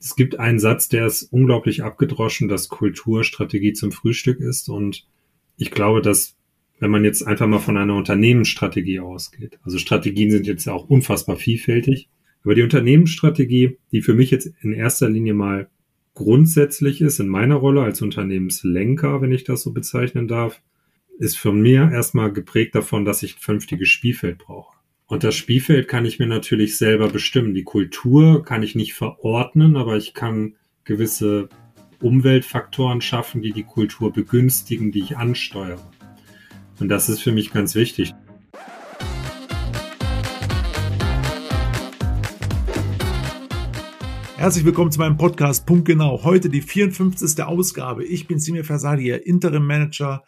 es gibt einen Satz, der ist unglaublich abgedroschen, dass Kultur Strategie zum Frühstück ist. Und ich glaube, dass wenn man jetzt einfach mal von einer Unternehmensstrategie ausgeht, also Strategien sind jetzt auch unfassbar vielfältig, aber die Unternehmensstrategie, die für mich jetzt in erster Linie mal grundsätzlich ist, in meiner Rolle als Unternehmenslenker, wenn ich das so bezeichnen darf, ist für mir erstmal geprägt davon, dass ich ein vernünftiges Spielfeld brauche. Und das Spielfeld kann ich mir natürlich selber bestimmen. Die Kultur kann ich nicht verordnen, aber ich kann gewisse Umweltfaktoren schaffen, die die Kultur begünstigen, die ich ansteuere. Und das ist für mich ganz wichtig. Herzlich willkommen zu meinem Podcast Punkt Genau. Heute die 54. Ausgabe. Ich bin Simir Fersadi, Interim Manager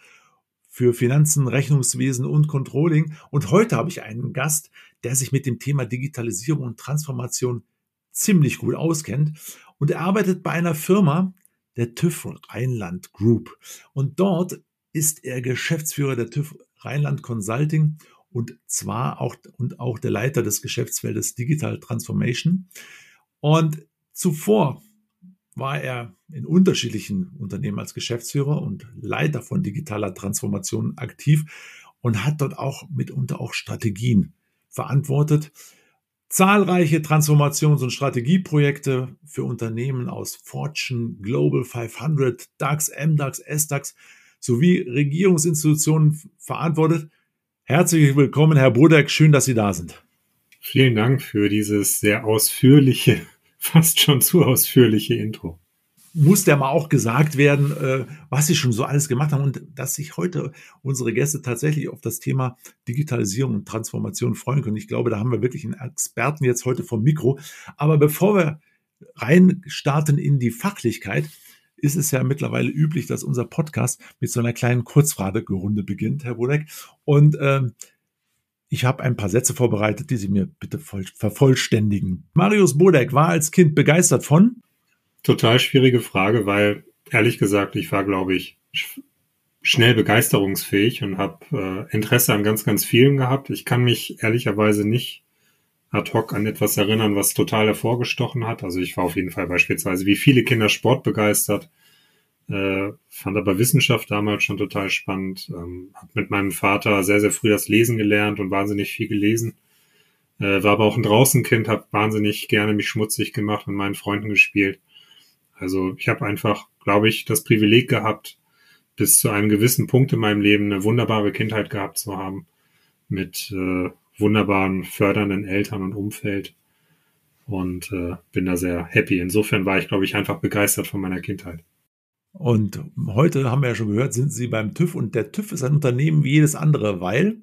für Finanzen, Rechnungswesen und Controlling. Und heute habe ich einen Gast, der sich mit dem Thema Digitalisierung und Transformation ziemlich gut auskennt. Und er arbeitet bei einer Firma, der TÜV Rheinland Group. Und dort ist er Geschäftsführer der TÜV Rheinland Consulting und zwar auch, und auch der Leiter des Geschäftsfeldes Digital Transformation. Und zuvor war er in unterschiedlichen Unternehmen als Geschäftsführer und Leiter von digitaler Transformation aktiv und hat dort auch mitunter auch Strategien verantwortet. Zahlreiche Transformations- und Strategieprojekte für Unternehmen aus Fortune, Global 500, DAX, MDAX, SDAX sowie Regierungsinstitutionen verantwortet. Herzlich willkommen, Herr Bodeck. Schön, dass Sie da sind. Vielen Dank für dieses sehr ausführliche fast schon zu ausführliche Intro. Muss der mal auch gesagt werden, äh, was sie schon so alles gemacht haben und dass sich heute unsere Gäste tatsächlich auf das Thema Digitalisierung und Transformation freuen können. Ich glaube, da haben wir wirklich einen Experten jetzt heute vom Mikro. Aber bevor wir rein starten in die Fachlichkeit, ist es ja mittlerweile üblich, dass unser Podcast mit so einer kleinen Kurzfragerunde beginnt, Herr Bodek. Und ähm, ich habe ein paar Sätze vorbereitet, die Sie mir bitte vervollständigen. Marius Bodek war als Kind begeistert von? Total schwierige Frage, weil ehrlich gesagt, ich war, glaube ich, schnell begeisterungsfähig und habe äh, Interesse an ganz, ganz vielen gehabt. Ich kann mich ehrlicherweise nicht ad hoc an etwas erinnern, was total hervorgestochen hat. Also ich war auf jeden Fall beispielsweise wie viele Kinder Sport begeistert, äh, fand aber Wissenschaft damals schon total spannend. Ähm, hab mit meinem Vater sehr, sehr früh das Lesen gelernt und wahnsinnig viel gelesen. Äh, war aber auch ein Draußenkind, habe wahnsinnig gerne mich schmutzig gemacht und meinen Freunden gespielt. Also ich habe einfach, glaube ich, das Privileg gehabt, bis zu einem gewissen Punkt in meinem Leben eine wunderbare Kindheit gehabt zu haben mit äh, wunderbaren, fördernden Eltern und Umfeld und äh, bin da sehr happy. Insofern war ich, glaube ich, einfach begeistert von meiner Kindheit. Und heute haben wir ja schon gehört, sind Sie beim TÜV und der TÜV ist ein Unternehmen wie jedes andere, weil?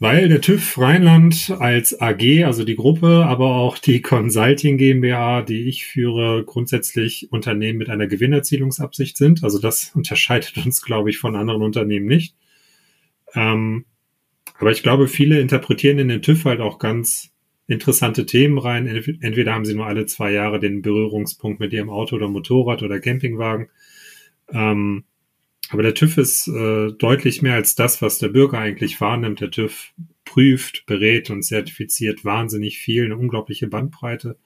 Weil der TÜV Rheinland als AG, also die Gruppe, aber auch die Consulting GmbH, die ich führe, grundsätzlich Unternehmen mit einer Gewinnerzielungsabsicht sind. Also das unterscheidet uns, glaube ich, von anderen Unternehmen nicht. Ähm, aber ich glaube, viele interpretieren in den TÜV halt auch ganz interessante Themen rein. Entweder haben sie nur alle zwei Jahre den Berührungspunkt mit ihrem Auto oder Motorrad oder Campingwagen. Ähm, aber der TÜV ist äh, deutlich mehr als das, was der Bürger eigentlich wahrnimmt. Der TÜV prüft, berät und zertifiziert wahnsinnig viel, eine unglaubliche Bandbreite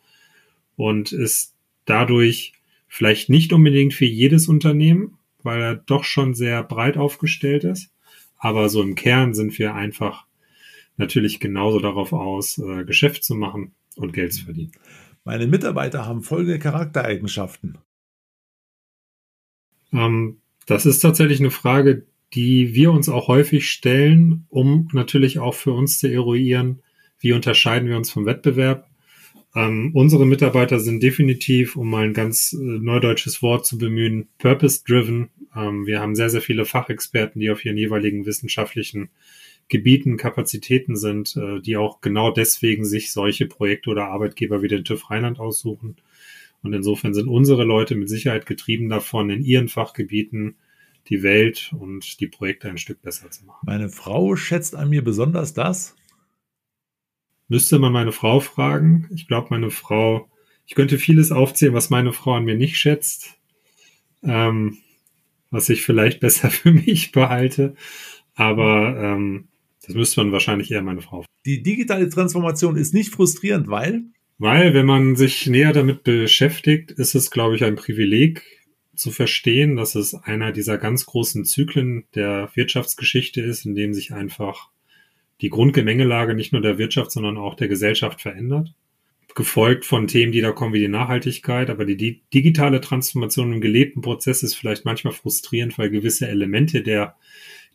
und ist dadurch vielleicht nicht unbedingt für jedes Unternehmen, weil er doch schon sehr breit aufgestellt ist. Aber so im Kern sind wir einfach natürlich genauso darauf aus, äh, Geschäft zu machen und Geld zu verdienen. Meine Mitarbeiter haben folgende Charaktereigenschaften. Ähm, das ist tatsächlich eine Frage, die wir uns auch häufig stellen, um natürlich auch für uns zu eruieren, wie unterscheiden wir uns vom Wettbewerb. Ähm, unsere Mitarbeiter sind definitiv, um mal ein ganz äh, neudeutsches Wort zu bemühen, purpose-driven. Ähm, wir haben sehr, sehr viele Fachexperten, die auf ihren jeweiligen wissenschaftlichen Gebieten Kapazitäten sind, äh, die auch genau deswegen sich solche Projekte oder Arbeitgeber wie den TÜV Rheinland aussuchen. Und insofern sind unsere Leute mit Sicherheit getrieben davon, in ihren Fachgebieten die Welt und die Projekte ein Stück besser zu machen. Meine Frau schätzt an mir besonders das? Müsste man meine Frau fragen. Ich glaube, meine Frau, ich könnte vieles aufzählen, was meine Frau an mir nicht schätzt, ähm, was ich vielleicht besser für mich behalte. Aber ähm, das müsste man wahrscheinlich eher meine Frau. Die digitale Transformation ist nicht frustrierend, weil? Weil, wenn man sich näher damit beschäftigt, ist es, glaube ich, ein Privileg zu verstehen, dass es einer dieser ganz großen Zyklen der Wirtschaftsgeschichte ist, in dem sich einfach die Grundgemengelage nicht nur der Wirtschaft, sondern auch der Gesellschaft verändert. Gefolgt von Themen, die da kommen, wie die Nachhaltigkeit. Aber die digitale Transformation im gelebten Prozess ist vielleicht manchmal frustrierend, weil gewisse Elemente der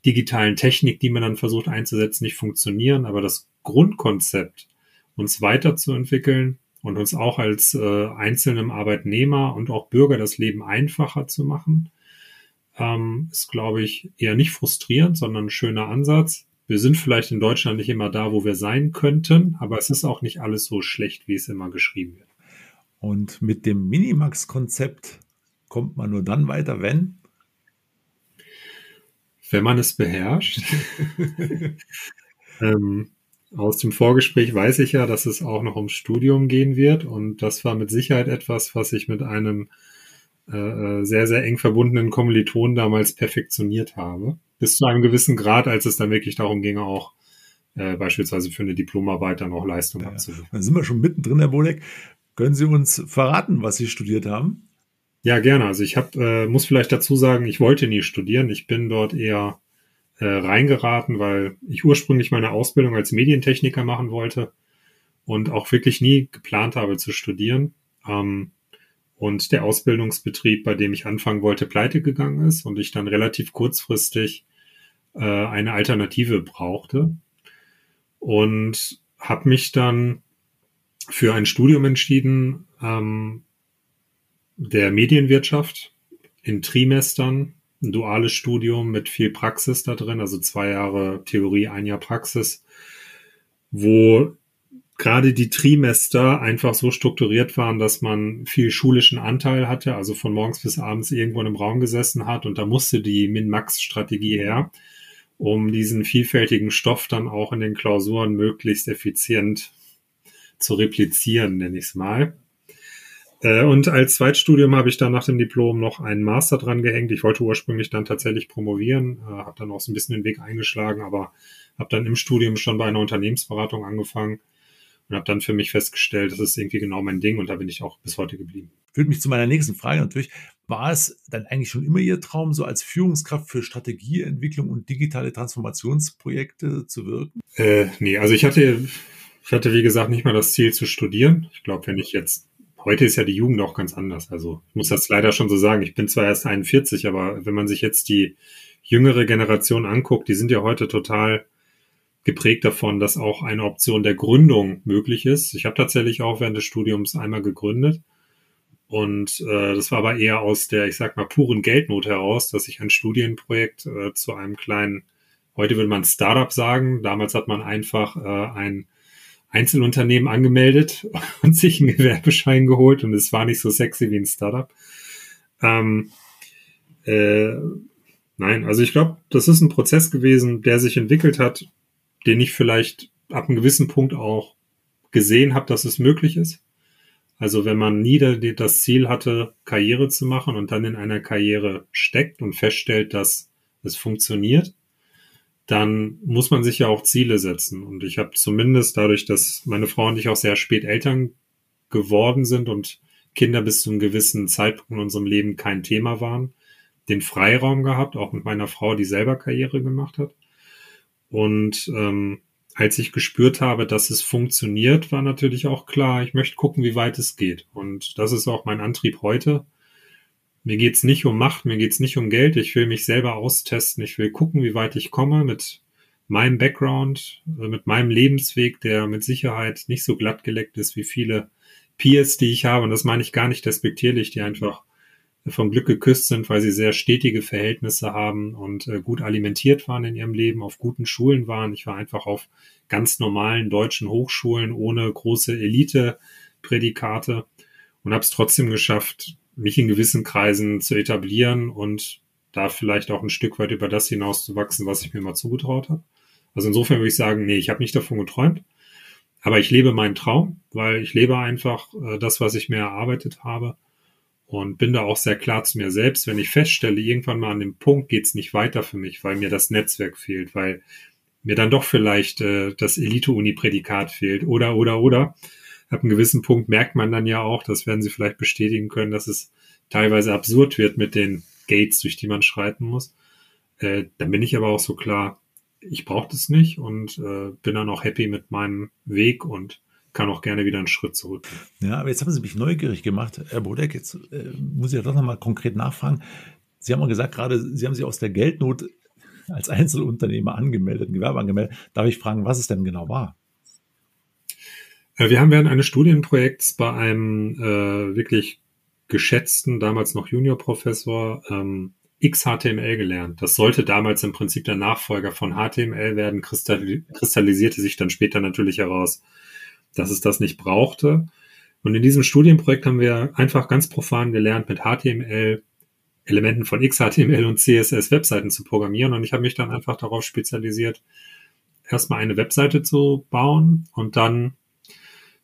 digitalen Technik, die man dann versucht einzusetzen, nicht funktionieren. Aber das Grundkonzept, uns weiterzuentwickeln und uns auch als äh, einzelnem Arbeitnehmer und auch Bürger das Leben einfacher zu machen, ähm, ist, glaube ich, eher nicht frustrierend, sondern ein schöner Ansatz. Wir sind vielleicht in Deutschland nicht immer da, wo wir sein könnten, aber es ist auch nicht alles so schlecht, wie es immer geschrieben wird. Und mit dem Minimax-Konzept kommt man nur dann weiter, wenn? Wenn man es beherrscht. ähm, aus dem Vorgespräch weiß ich ja, dass es auch noch ums Studium gehen wird und das war mit Sicherheit etwas, was ich mit einem äh, äh sehr, sehr eng verbundenen Kommiliton damals perfektioniert habe. Bis zu einem gewissen Grad, als es dann wirklich darum ging, auch äh, beispielsweise für eine Diplomarbeit dann auch Leistung ja, abzuliefern. Dann sind wir schon mittendrin, Herr Bolek. Können Sie uns verraten, was Sie studiert haben? Ja, gerne. Also ich hab, äh, muss vielleicht dazu sagen, ich wollte nie studieren. Ich bin dort eher äh, reingeraten, weil ich ursprünglich meine Ausbildung als Medientechniker machen wollte und auch wirklich nie geplant habe zu studieren. Ähm, und der Ausbildungsbetrieb, bei dem ich anfangen wollte, pleite gegangen ist und ich dann relativ kurzfristig äh, eine Alternative brauchte und habe mich dann für ein Studium entschieden ähm, der Medienwirtschaft in Trimestern ein duales Studium mit viel Praxis da drin, also zwei Jahre Theorie, ein Jahr Praxis, wo gerade die Trimester einfach so strukturiert waren, dass man viel schulischen Anteil hatte, also von morgens bis abends irgendwo in einem Raum gesessen hat und da musste die Min-Max-Strategie her, um diesen vielfältigen Stoff dann auch in den Klausuren möglichst effizient zu replizieren, nenne ich es mal. Äh, und als Zweitstudium habe ich dann nach dem Diplom noch einen Master dran gehängt. Ich wollte ursprünglich dann tatsächlich promovieren, äh, habe dann auch so ein bisschen den Weg eingeschlagen, aber habe dann im Studium schon bei einer Unternehmensberatung angefangen und habe dann für mich festgestellt, das ist irgendwie genau mein Ding und da bin ich auch bis heute geblieben. Führt mich zu meiner nächsten Frage natürlich. War es dann eigentlich schon immer Ihr Traum, so als Führungskraft für Strategieentwicklung und digitale Transformationsprojekte zu wirken? Äh, nee, also ich hatte, ich hatte wie gesagt nicht mal das Ziel zu studieren. Ich glaube, wenn ich jetzt heute ist ja die Jugend auch ganz anders. Also ich muss das leider schon so sagen. Ich bin zwar erst 41, aber wenn man sich jetzt die jüngere Generation anguckt, die sind ja heute total geprägt davon, dass auch eine Option der Gründung möglich ist. Ich habe tatsächlich auch während des Studiums einmal gegründet. Und äh, das war aber eher aus der, ich sag mal, puren Geldnot heraus, dass ich ein Studienprojekt äh, zu einem kleinen, heute würde man Startup sagen, damals hat man einfach äh, ein Einzelunternehmen angemeldet und sich einen Gewerbeschein geholt und es war nicht so sexy wie ein Startup. Ähm, äh, nein, also ich glaube, das ist ein Prozess gewesen, der sich entwickelt hat, den ich vielleicht ab einem gewissen Punkt auch gesehen habe, dass es möglich ist. Also wenn man nie das Ziel hatte, Karriere zu machen und dann in einer Karriere steckt und feststellt, dass es funktioniert, dann muss man sich ja auch Ziele setzen. Und ich habe zumindest dadurch, dass meine Frau und ich auch sehr spät Eltern geworden sind und Kinder bis zu einem gewissen Zeitpunkt in unserem Leben kein Thema waren, den Freiraum gehabt, auch mit meiner Frau, die selber Karriere gemacht hat. Und ähm, als ich gespürt habe, dass es funktioniert, war natürlich auch klar, ich möchte gucken, wie weit es geht. Und das ist auch mein Antrieb heute, mir geht's nicht um Macht, mir geht's nicht um Geld. Ich will mich selber austesten. Ich will gucken, wie weit ich komme mit meinem Background, äh, mit meinem Lebensweg, der mit Sicherheit nicht so glatt geleckt ist wie viele Peers, die ich habe. Und das meine ich gar nicht despektierlich, die einfach vom Glück geküsst sind, weil sie sehr stetige Verhältnisse haben und äh, gut alimentiert waren in ihrem Leben, auf guten Schulen waren. Ich war einfach auf ganz normalen deutschen Hochschulen ohne große Elite-Prädikate und habe es trotzdem geschafft, mich in gewissen Kreisen zu etablieren und da vielleicht auch ein Stück weit über das hinaus zu wachsen, was ich mir mal zugetraut habe. Also insofern würde ich sagen, nee, ich habe nicht davon geträumt, aber ich lebe meinen Traum, weil ich lebe einfach äh, das, was ich mir erarbeitet habe und bin da auch sehr klar zu mir selbst, wenn ich feststelle, irgendwann mal an dem Punkt geht's nicht weiter für mich, weil mir das Netzwerk fehlt, weil mir dann doch vielleicht äh, das Elite-Uni-Prädikat fehlt oder, oder, oder, ab einem gewissen Punkt merkt man dann ja auch, das werden Sie vielleicht bestätigen können, dass es teilweise absurd wird mit den Gates, durch die man schreiten muss. Äh, dann bin ich aber auch so klar, ich brauche das nicht und äh, bin dann auch happy mit meinem Weg und kann auch gerne wieder einen Schritt zurück. Ja, aber jetzt haben Sie mich neugierig gemacht, Herr Bodek. Jetzt äh, muss ich ja doch nochmal konkret nachfragen. Sie haben mal gesagt, gerade Sie haben sich aus der Geldnot als Einzelunternehmer angemeldet, ein Gewerbe angemeldet. Darf ich fragen, was es denn genau war? Wir haben während eines Studienprojekts bei einem äh, wirklich geschätzten, damals noch Juniorprofessor, ähm, XHTML gelernt. Das sollte damals im Prinzip der Nachfolger von HTML werden, kristallisierte sich dann später natürlich heraus, dass es das nicht brauchte. Und in diesem Studienprojekt haben wir einfach ganz profan gelernt, mit HTML Elementen von XHTML und CSS Webseiten zu programmieren. Und ich habe mich dann einfach darauf spezialisiert, erstmal eine Webseite zu bauen und dann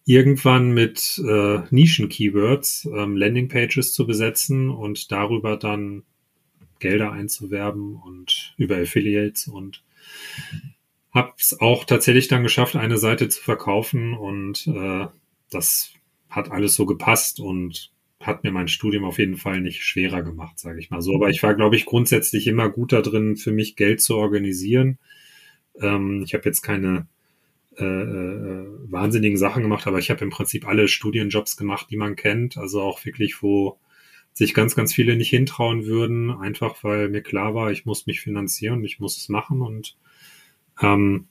irgendwann mit äh, Nischen-Keywords ähm, Landingpages zu besetzen und darüber dann Gelder einzuwerben und über Affiliates und habe es auch tatsächlich dann geschafft, eine Seite zu verkaufen und äh, das hat alles so gepasst und hat mir mein Studium auf jeden Fall nicht schwerer gemacht, sage ich mal so. Aber ich war, glaube ich, grundsätzlich immer gut da drin, für mich Geld zu organisieren. Ähm, ich habe jetzt keine äh, äh, wahnsinnigen Sachen gemacht, aber ich habe im Prinzip alle Studienjobs gemacht, die man kennt. Also auch wirklich, wo sich ganz, ganz viele nicht hintrauen würden, einfach weil mir klar war, ich muss mich finanzieren, ich muss es machen und ähm,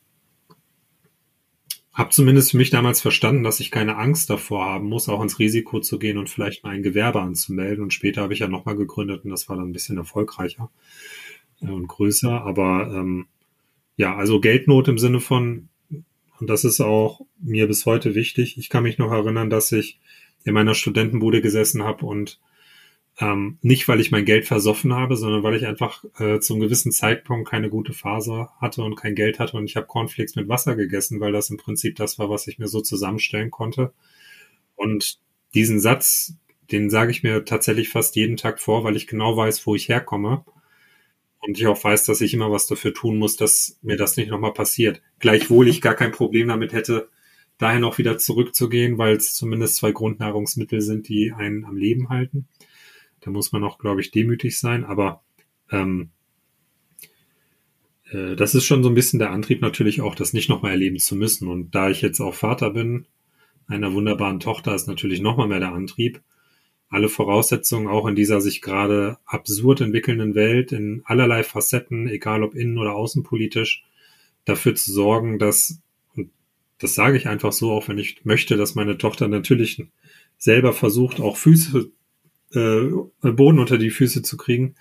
habe zumindest für mich damals verstanden, dass ich keine Angst davor haben muss, auch ins Risiko zu gehen und vielleicht mal ein Gewerbe anzumelden. Und später habe ich ja nochmal gegründet und das war dann ein bisschen erfolgreicher äh, und größer. Aber ähm, ja, also Geldnot im Sinne von, und das ist auch mir bis heute wichtig. Ich kann mich noch erinnern, dass ich in meiner Studentenbude gesessen habe und ähm, nicht, weil ich mein Geld versoffen habe, sondern weil ich einfach äh, zum gewissen Zeitpunkt keine gute Phase hatte und kein Geld hatte und ich habe Cornflakes mit Wasser gegessen, weil das im Prinzip das war, was ich mir so zusammenstellen konnte. Und diesen Satz, den sage ich mir tatsächlich fast jeden Tag vor, weil ich genau weiß, wo ich herkomme. Und ich auch weiß, dass ich immer was dafür tun muss, dass mir das nicht nochmal passiert. Gleichwohl ich gar kein Problem damit hätte, daher noch wieder zurückzugehen, weil es zumindest zwei Grundnahrungsmittel sind, die einen am Leben halten. Da muss man auch, glaube ich, demütig sein. Aber ähm, äh, das ist schon so ein bisschen der Antrieb natürlich auch, das nicht nochmal erleben zu müssen. Und da ich jetzt auch Vater bin, einer wunderbaren Tochter, ist natürlich nochmal mehr der Antrieb, alle Voraussetzungen auch in dieser sich gerade absurd entwickelnden Welt in allerlei Facetten, egal ob innen oder außenpolitisch, dafür zu sorgen, dass, und das sage ich einfach so, auch wenn ich möchte, dass meine Tochter natürlich selber versucht, auch Füße äh, Boden unter die Füße zu kriegen.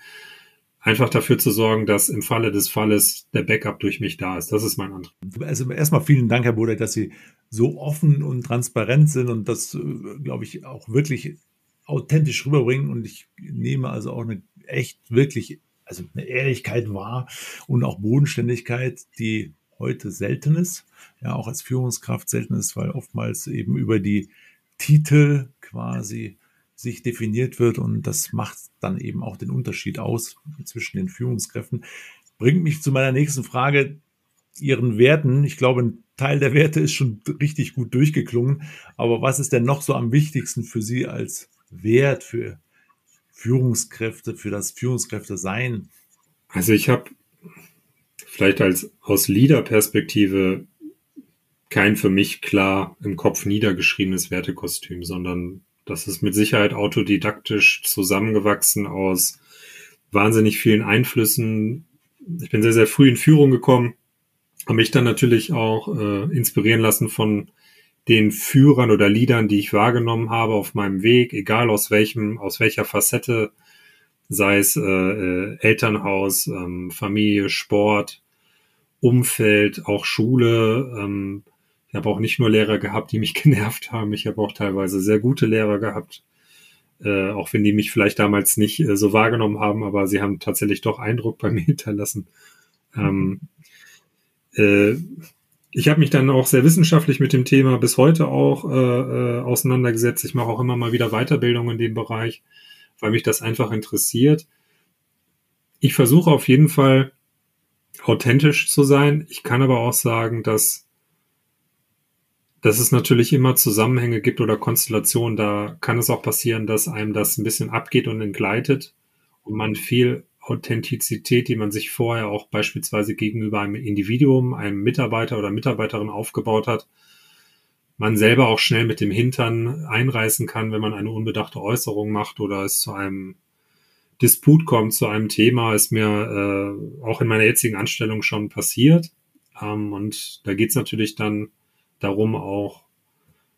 Einfach dafür zu sorgen, dass im Falle des Falles der Backup durch mich da ist. Das ist mein Antrieb. Also erstmal vielen Dank, Herr Bodek, dass Sie so offen und transparent sind und das, äh, glaube ich, auch wirklich authentisch rüberbringen. Und ich nehme also auch eine echt wirklich, also eine Ehrlichkeit wahr und auch Bodenständigkeit, die heute selten ist, ja, auch als Führungskraft selten ist, weil oftmals eben über die Titel quasi sich definiert wird und das macht dann eben auch den Unterschied aus zwischen den Führungskräften. Bringt mich zu meiner nächsten Frage, Ihren Werten. Ich glaube, ein Teil der Werte ist schon richtig gut durchgeklungen, aber was ist denn noch so am wichtigsten für Sie als Wert für Führungskräfte, für das Führungskräfte sein? Also ich habe vielleicht als aus Leader-Perspektive kein für mich klar im Kopf niedergeschriebenes Wertekostüm, sondern das ist mit Sicherheit autodidaktisch zusammengewachsen aus wahnsinnig vielen Einflüssen. Ich bin sehr, sehr früh in Führung gekommen, habe mich dann natürlich auch äh, inspirieren lassen von den Führern oder Liedern, die ich wahrgenommen habe auf meinem Weg, egal aus welchem, aus welcher Facette, sei es äh, äh, Elternhaus, ähm, Familie, Sport, Umfeld, auch Schule, ähm, ich habe auch nicht nur Lehrer gehabt, die mich genervt haben. Ich habe auch teilweise sehr gute Lehrer gehabt. Äh, auch wenn die mich vielleicht damals nicht äh, so wahrgenommen haben, aber sie haben tatsächlich doch Eindruck bei mir hinterlassen. Ähm, äh, ich habe mich dann auch sehr wissenschaftlich mit dem Thema bis heute auch äh, äh, auseinandergesetzt. Ich mache auch immer mal wieder Weiterbildung in dem Bereich, weil mich das einfach interessiert. Ich versuche auf jeden Fall authentisch zu sein. Ich kann aber auch sagen, dass dass es natürlich immer Zusammenhänge gibt oder Konstellationen, da kann es auch passieren, dass einem das ein bisschen abgeht und entgleitet und man viel Authentizität, die man sich vorher auch beispielsweise gegenüber einem Individuum, einem Mitarbeiter oder Mitarbeiterin aufgebaut hat, man selber auch schnell mit dem Hintern einreißen kann, wenn man eine unbedachte Äußerung macht oder es zu einem Disput kommt zu einem Thema, ist mir äh, auch in meiner jetzigen Anstellung schon passiert. Ähm, und da geht es natürlich dann darum, auch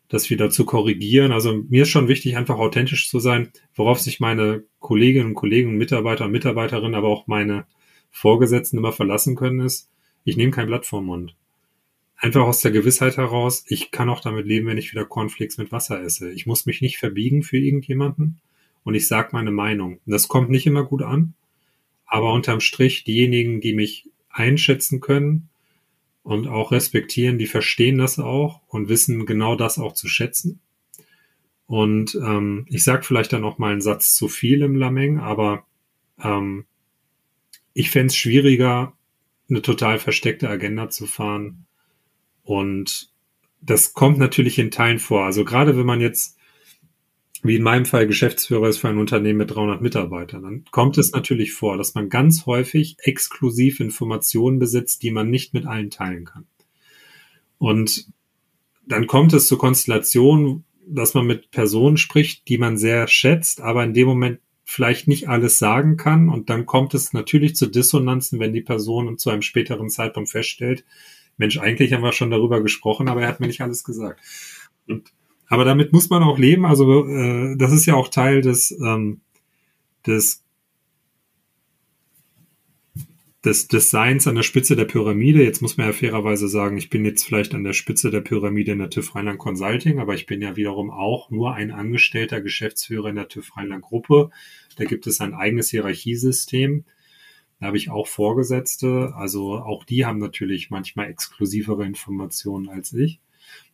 das wieder zu korrigieren. Also mir ist schon wichtig, einfach authentisch zu sein, worauf sich meine Kolleginnen und Kollegen, Mitarbeiter und Mitarbeiterinnen, aber auch meine Vorgesetzten immer verlassen können, ist, ich nehme kein Blatt vorm Mund. Einfach aus der Gewissheit heraus, ich kann auch damit leben, wenn ich wieder Cornflakes mit Wasser esse. Ich muss mich nicht verbiegen für irgendjemanden und ich sage meine Meinung. Das kommt nicht immer gut an, aber unterm Strich diejenigen, die mich einschätzen können und auch respektieren, die verstehen das auch und wissen genau das auch zu schätzen. Und ähm, ich sage vielleicht dann auch mal einen Satz zu viel im Lameng, aber ähm, ich fände es schwieriger, eine total versteckte Agenda zu fahren. Und das kommt natürlich in Teilen vor. Also gerade wenn man jetzt wie in meinem Fall Geschäftsführer ist für ein Unternehmen mit 300 Mitarbeitern, dann kommt es natürlich vor, dass man ganz häufig exklusiv Informationen besitzt, die man nicht mit allen teilen kann. Und dann kommt es zu Konstellationen, dass man mit Personen spricht, die man sehr schätzt, aber in dem Moment vielleicht nicht alles sagen kann. Und dann kommt es natürlich zu Dissonanzen, wenn die Person zu einem späteren Zeitpunkt feststellt, Mensch, eigentlich haben wir schon darüber gesprochen, aber er hat mir nicht alles gesagt. Und aber damit muss man auch leben. Also äh, das ist ja auch Teil des, ähm, des, des Designs an der Spitze der Pyramide. Jetzt muss man ja fairerweise sagen, ich bin jetzt vielleicht an der Spitze der Pyramide in der TÜV Rheinland Consulting, aber ich bin ja wiederum auch nur ein angestellter Geschäftsführer in der TÜV Rheinland Gruppe. Da gibt es ein eigenes Hierarchiesystem. Da habe ich auch Vorgesetzte. Also auch die haben natürlich manchmal exklusivere Informationen als ich.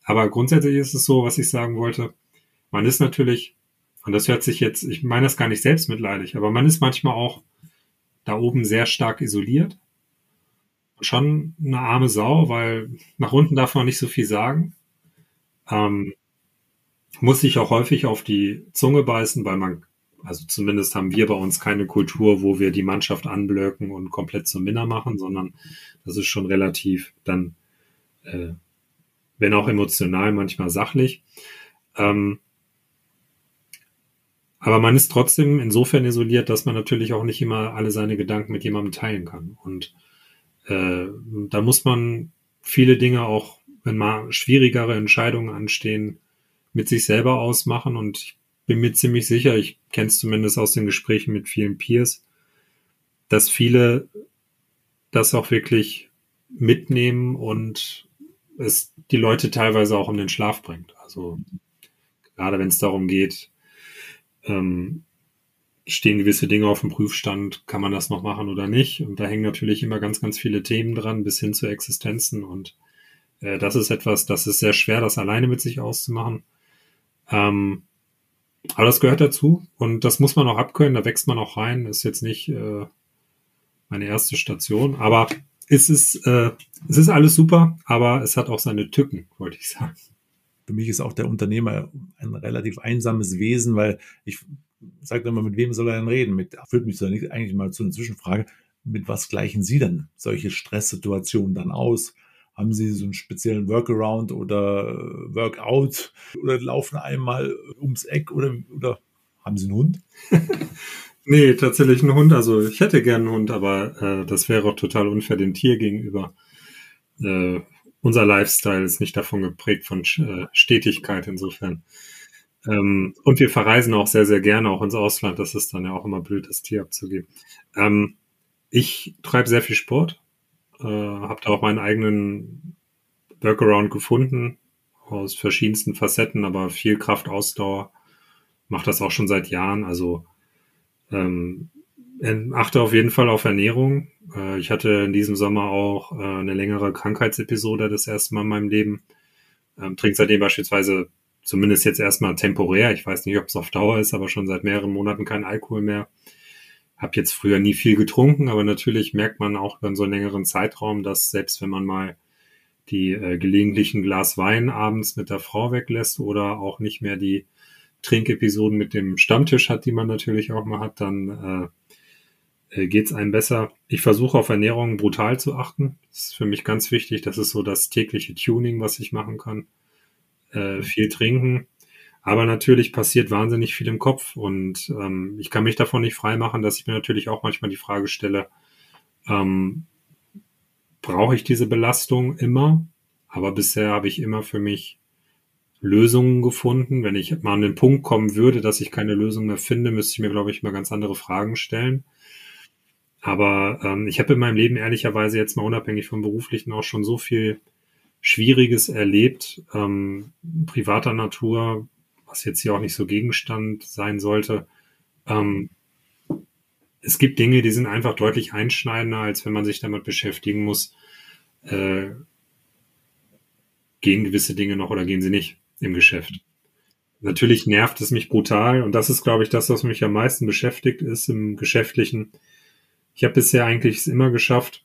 Aber grundsätzlich ist es so, was ich sagen wollte. Man ist natürlich, und das hört sich jetzt, ich meine das gar nicht selbstmitleidig, aber man ist manchmal auch da oben sehr stark isoliert. Schon eine arme Sau, weil nach unten darf man nicht so viel sagen. Ähm, muss sich auch häufig auf die Zunge beißen, weil man, also zumindest haben wir bei uns keine Kultur, wo wir die Mannschaft anblöken und komplett zum Minner machen, sondern das ist schon relativ dann äh, wenn auch emotional, manchmal sachlich. Ähm, aber man ist trotzdem insofern isoliert, dass man natürlich auch nicht immer alle seine Gedanken mit jemandem teilen kann. Und äh, da muss man viele Dinge auch, wenn mal schwierigere Entscheidungen anstehen, mit sich selber ausmachen. Und ich bin mir ziemlich sicher, ich kenne es zumindest aus den Gesprächen mit vielen Peers, dass viele das auch wirklich mitnehmen und es die Leute teilweise auch um den Schlaf bringt. Also gerade wenn es darum geht, ähm, stehen gewisse Dinge auf dem Prüfstand, kann man das noch machen oder nicht? Und da hängen natürlich immer ganz, ganz viele Themen dran, bis hin zu Existenzen. Und äh, das ist etwas, das ist sehr schwer, das alleine mit sich auszumachen. Ähm, aber das gehört dazu und das muss man auch abkönnen, da wächst man auch rein. Ist jetzt nicht äh, meine erste Station, aber es ist, äh, es ist alles super, aber es hat auch seine Tücken, wollte ich sagen. Für mich ist auch der Unternehmer ein relativ einsames Wesen, weil ich sage immer, mit wem soll er denn reden? Mit, führt mich so nicht eigentlich mal zu einer Zwischenfrage. Mit was gleichen Sie denn solche Stresssituationen dann aus? Haben Sie so einen speziellen Workaround oder Workout oder laufen einmal ums Eck oder, oder haben Sie einen Hund? Nee, tatsächlich ein Hund. Also ich hätte gern einen Hund, aber äh, das wäre auch total unfair dem Tier gegenüber. Äh, unser Lifestyle ist nicht davon geprägt von äh, Stetigkeit insofern. Ähm, und wir verreisen auch sehr, sehr gerne auch ins Ausland. Das ist dann ja auch immer blöd, das Tier abzugeben. Ähm, ich treibe sehr viel Sport, äh, habe da auch meinen eigenen Workaround gefunden aus verschiedensten Facetten, aber viel Kraft, Ausdauer. Mache das auch schon seit Jahren. Also ähm, achte auf jeden Fall auf Ernährung. Äh, ich hatte in diesem Sommer auch äh, eine längere Krankheitsepisode das erste Mal in meinem Leben. Ähm, trinke seitdem beispielsweise zumindest jetzt erstmal temporär. Ich weiß nicht, ob es auf Dauer ist, aber schon seit mehreren Monaten kein Alkohol mehr. Hab jetzt früher nie viel getrunken, aber natürlich merkt man auch über so einen längeren Zeitraum, dass selbst wenn man mal die äh, gelegentlichen Glas Wein abends mit der Frau weglässt oder auch nicht mehr die Trinkepisoden mit dem Stammtisch hat, die man natürlich auch mal hat, dann äh, äh, geht einem besser. Ich versuche auf Ernährung brutal zu achten. Das ist für mich ganz wichtig. Das ist so das tägliche Tuning, was ich machen kann. Äh, viel trinken. Aber natürlich passiert wahnsinnig viel im Kopf und ähm, ich kann mich davon nicht freimachen, dass ich mir natürlich auch manchmal die Frage stelle, ähm, brauche ich diese Belastung immer? Aber bisher habe ich immer für mich Lösungen gefunden. Wenn ich mal an den Punkt kommen würde, dass ich keine Lösung mehr finde, müsste ich mir, glaube ich, mal ganz andere Fragen stellen. Aber ähm, ich habe in meinem Leben ehrlicherweise jetzt mal unabhängig vom beruflichen auch schon so viel Schwieriges erlebt, ähm, privater Natur, was jetzt hier auch nicht so Gegenstand sein sollte. Ähm, es gibt Dinge, die sind einfach deutlich einschneidender, als wenn man sich damit beschäftigen muss, äh, gehen gewisse Dinge noch oder gehen sie nicht im Geschäft. Natürlich nervt es mich brutal und das ist, glaube ich, das, was mich am meisten beschäftigt ist im Geschäftlichen. Ich habe bisher eigentlich immer geschafft,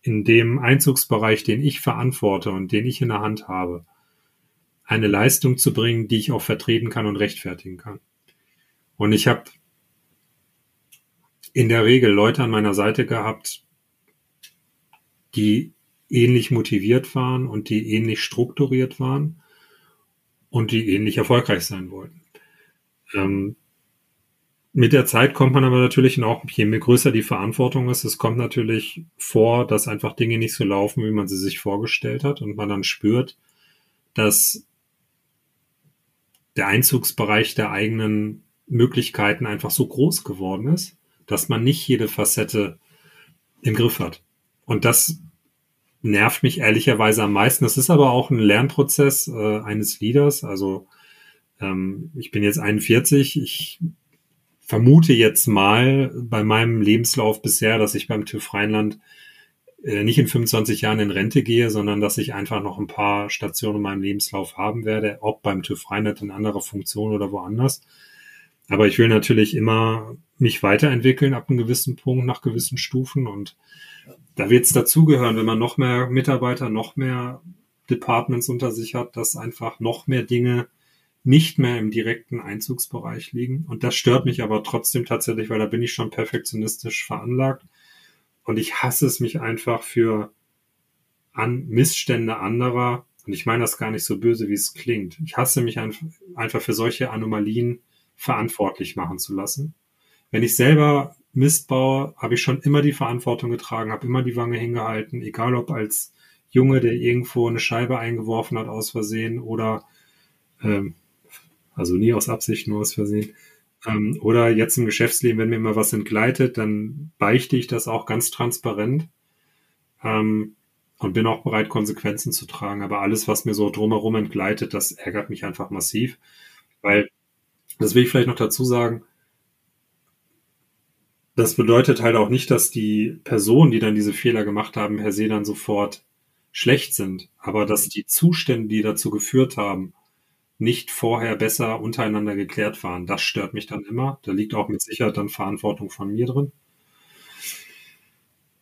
in dem Einzugsbereich, den ich verantworte und den ich in der Hand habe, eine Leistung zu bringen, die ich auch vertreten kann und rechtfertigen kann. Und ich habe in der Regel Leute an meiner Seite gehabt, die ähnlich motiviert waren und die ähnlich strukturiert waren und die ähnlich erfolgreich sein wollten. Ähm, mit der Zeit kommt man aber natürlich auch, je größer die Verantwortung ist, es kommt natürlich vor, dass einfach Dinge nicht so laufen, wie man sie sich vorgestellt hat und man dann spürt, dass der Einzugsbereich der eigenen Möglichkeiten einfach so groß geworden ist, dass man nicht jede Facette im Griff hat. Und das nervt mich ehrlicherweise am meisten. Das ist aber auch ein Lernprozess äh, eines Leaders. Also ähm, ich bin jetzt 41. Ich vermute jetzt mal bei meinem Lebenslauf bisher, dass ich beim TÜV Rheinland äh, nicht in 25 Jahren in Rente gehe, sondern dass ich einfach noch ein paar Stationen in meinem Lebenslauf haben werde, ob beim TÜV Rheinland in anderer Funktion oder woanders. Aber ich will natürlich immer mich weiterentwickeln ab einem gewissen Punkt, nach gewissen Stufen und da wird es dazugehören, wenn man noch mehr Mitarbeiter, noch mehr Departments unter sich hat, dass einfach noch mehr Dinge nicht mehr im direkten Einzugsbereich liegen. Und das stört mich aber trotzdem tatsächlich, weil da bin ich schon perfektionistisch veranlagt. Und ich hasse es mich einfach für an Missstände anderer. Und ich meine das gar nicht so böse, wie es klingt. Ich hasse mich einfach für solche Anomalien verantwortlich machen zu lassen. Wenn ich selber Mist baue, habe ich schon immer die Verantwortung getragen, habe immer die Wange hingehalten, egal ob als Junge, der irgendwo eine Scheibe eingeworfen hat aus Versehen oder ähm, also nie aus Absicht, nur aus Versehen. Ähm, oder jetzt im Geschäftsleben, wenn mir mal was entgleitet, dann beichte ich das auch ganz transparent ähm, und bin auch bereit, Konsequenzen zu tragen. Aber alles, was mir so drumherum entgleitet, das ärgert mich einfach massiv, weil, das will ich vielleicht noch dazu sagen, das bedeutet halt auch nicht, dass die Personen, die dann diese Fehler gemacht haben, per se dann sofort schlecht sind, aber dass die Zustände, die dazu geführt haben, nicht vorher besser untereinander geklärt waren. Das stört mich dann immer. Da liegt auch mit Sicherheit dann Verantwortung von mir drin.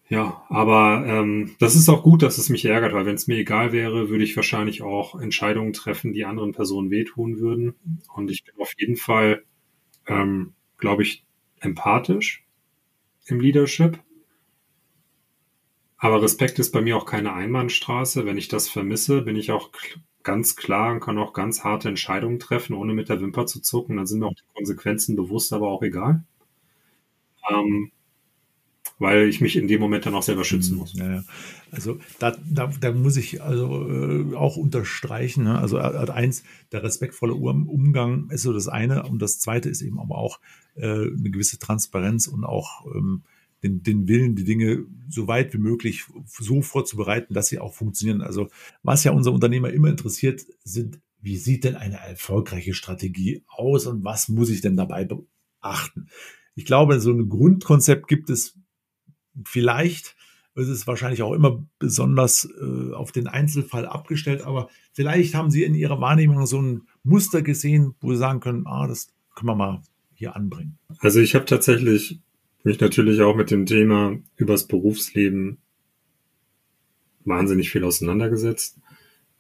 Ja, aber ähm, das ist auch gut, dass es mich ärgert, weil wenn es mir egal wäre, würde ich wahrscheinlich auch Entscheidungen treffen, die anderen Personen wehtun würden. Und ich bin auf jeden Fall, ähm, glaube ich, empathisch im Leadership. Aber Respekt ist bei mir auch keine Einbahnstraße. Wenn ich das vermisse, bin ich auch ganz klar und kann auch ganz harte Entscheidungen treffen, ohne mit der Wimper zu zucken. Dann sind mir auch die Konsequenzen bewusst, aber auch egal. Ähm, weil ich mich in dem Moment dann auch selber schützen muss. Ja, also da, da, da muss ich also äh, auch unterstreichen. Ne? Also Art eins, der respektvolle Umgang ist so das eine und das zweite ist eben aber auch äh, eine gewisse Transparenz und auch ähm, den, den Willen, die Dinge so weit wie möglich so vorzubereiten, dass sie auch funktionieren. Also was ja unser Unternehmer immer interessiert, sind, wie sieht denn eine erfolgreiche Strategie aus und was muss ich denn dabei beachten? Ich glaube, so ein Grundkonzept gibt es vielleicht, es ist wahrscheinlich auch immer besonders äh, auf den Einzelfall abgestellt, aber vielleicht haben Sie in Ihrer Wahrnehmung so ein Muster gesehen, wo Sie sagen können, ah, das können wir mal hier anbringen. Also ich habe tatsächlich mich natürlich auch mit dem Thema übers Berufsleben wahnsinnig viel auseinandergesetzt,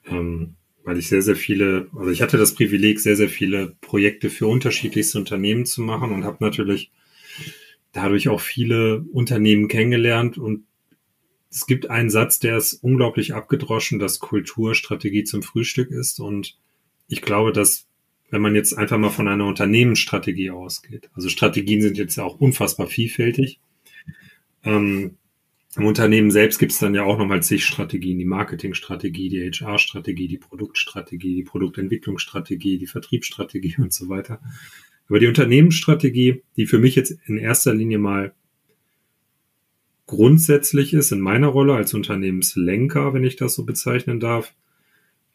ähm, weil ich sehr, sehr viele, also ich hatte das Privileg, sehr, sehr viele Projekte für unterschiedlichste Unternehmen zu machen und habe natürlich dadurch auch viele Unternehmen kennengelernt und es gibt einen Satz, der ist unglaublich abgedroschen, dass Kulturstrategie zum Frühstück ist. Und ich glaube, dass wenn man jetzt einfach mal von einer Unternehmensstrategie ausgeht, also Strategien sind jetzt ja auch unfassbar vielfältig. Ähm, Im Unternehmen selbst gibt es dann ja auch nochmal zig Strategien, die Marketingstrategie, die HR-Strategie, die Produktstrategie, die Produktentwicklungsstrategie, die Vertriebsstrategie und so weiter. Aber die Unternehmensstrategie, die für mich jetzt in erster Linie mal grundsätzlich ist in meiner Rolle als Unternehmenslenker, wenn ich das so bezeichnen darf,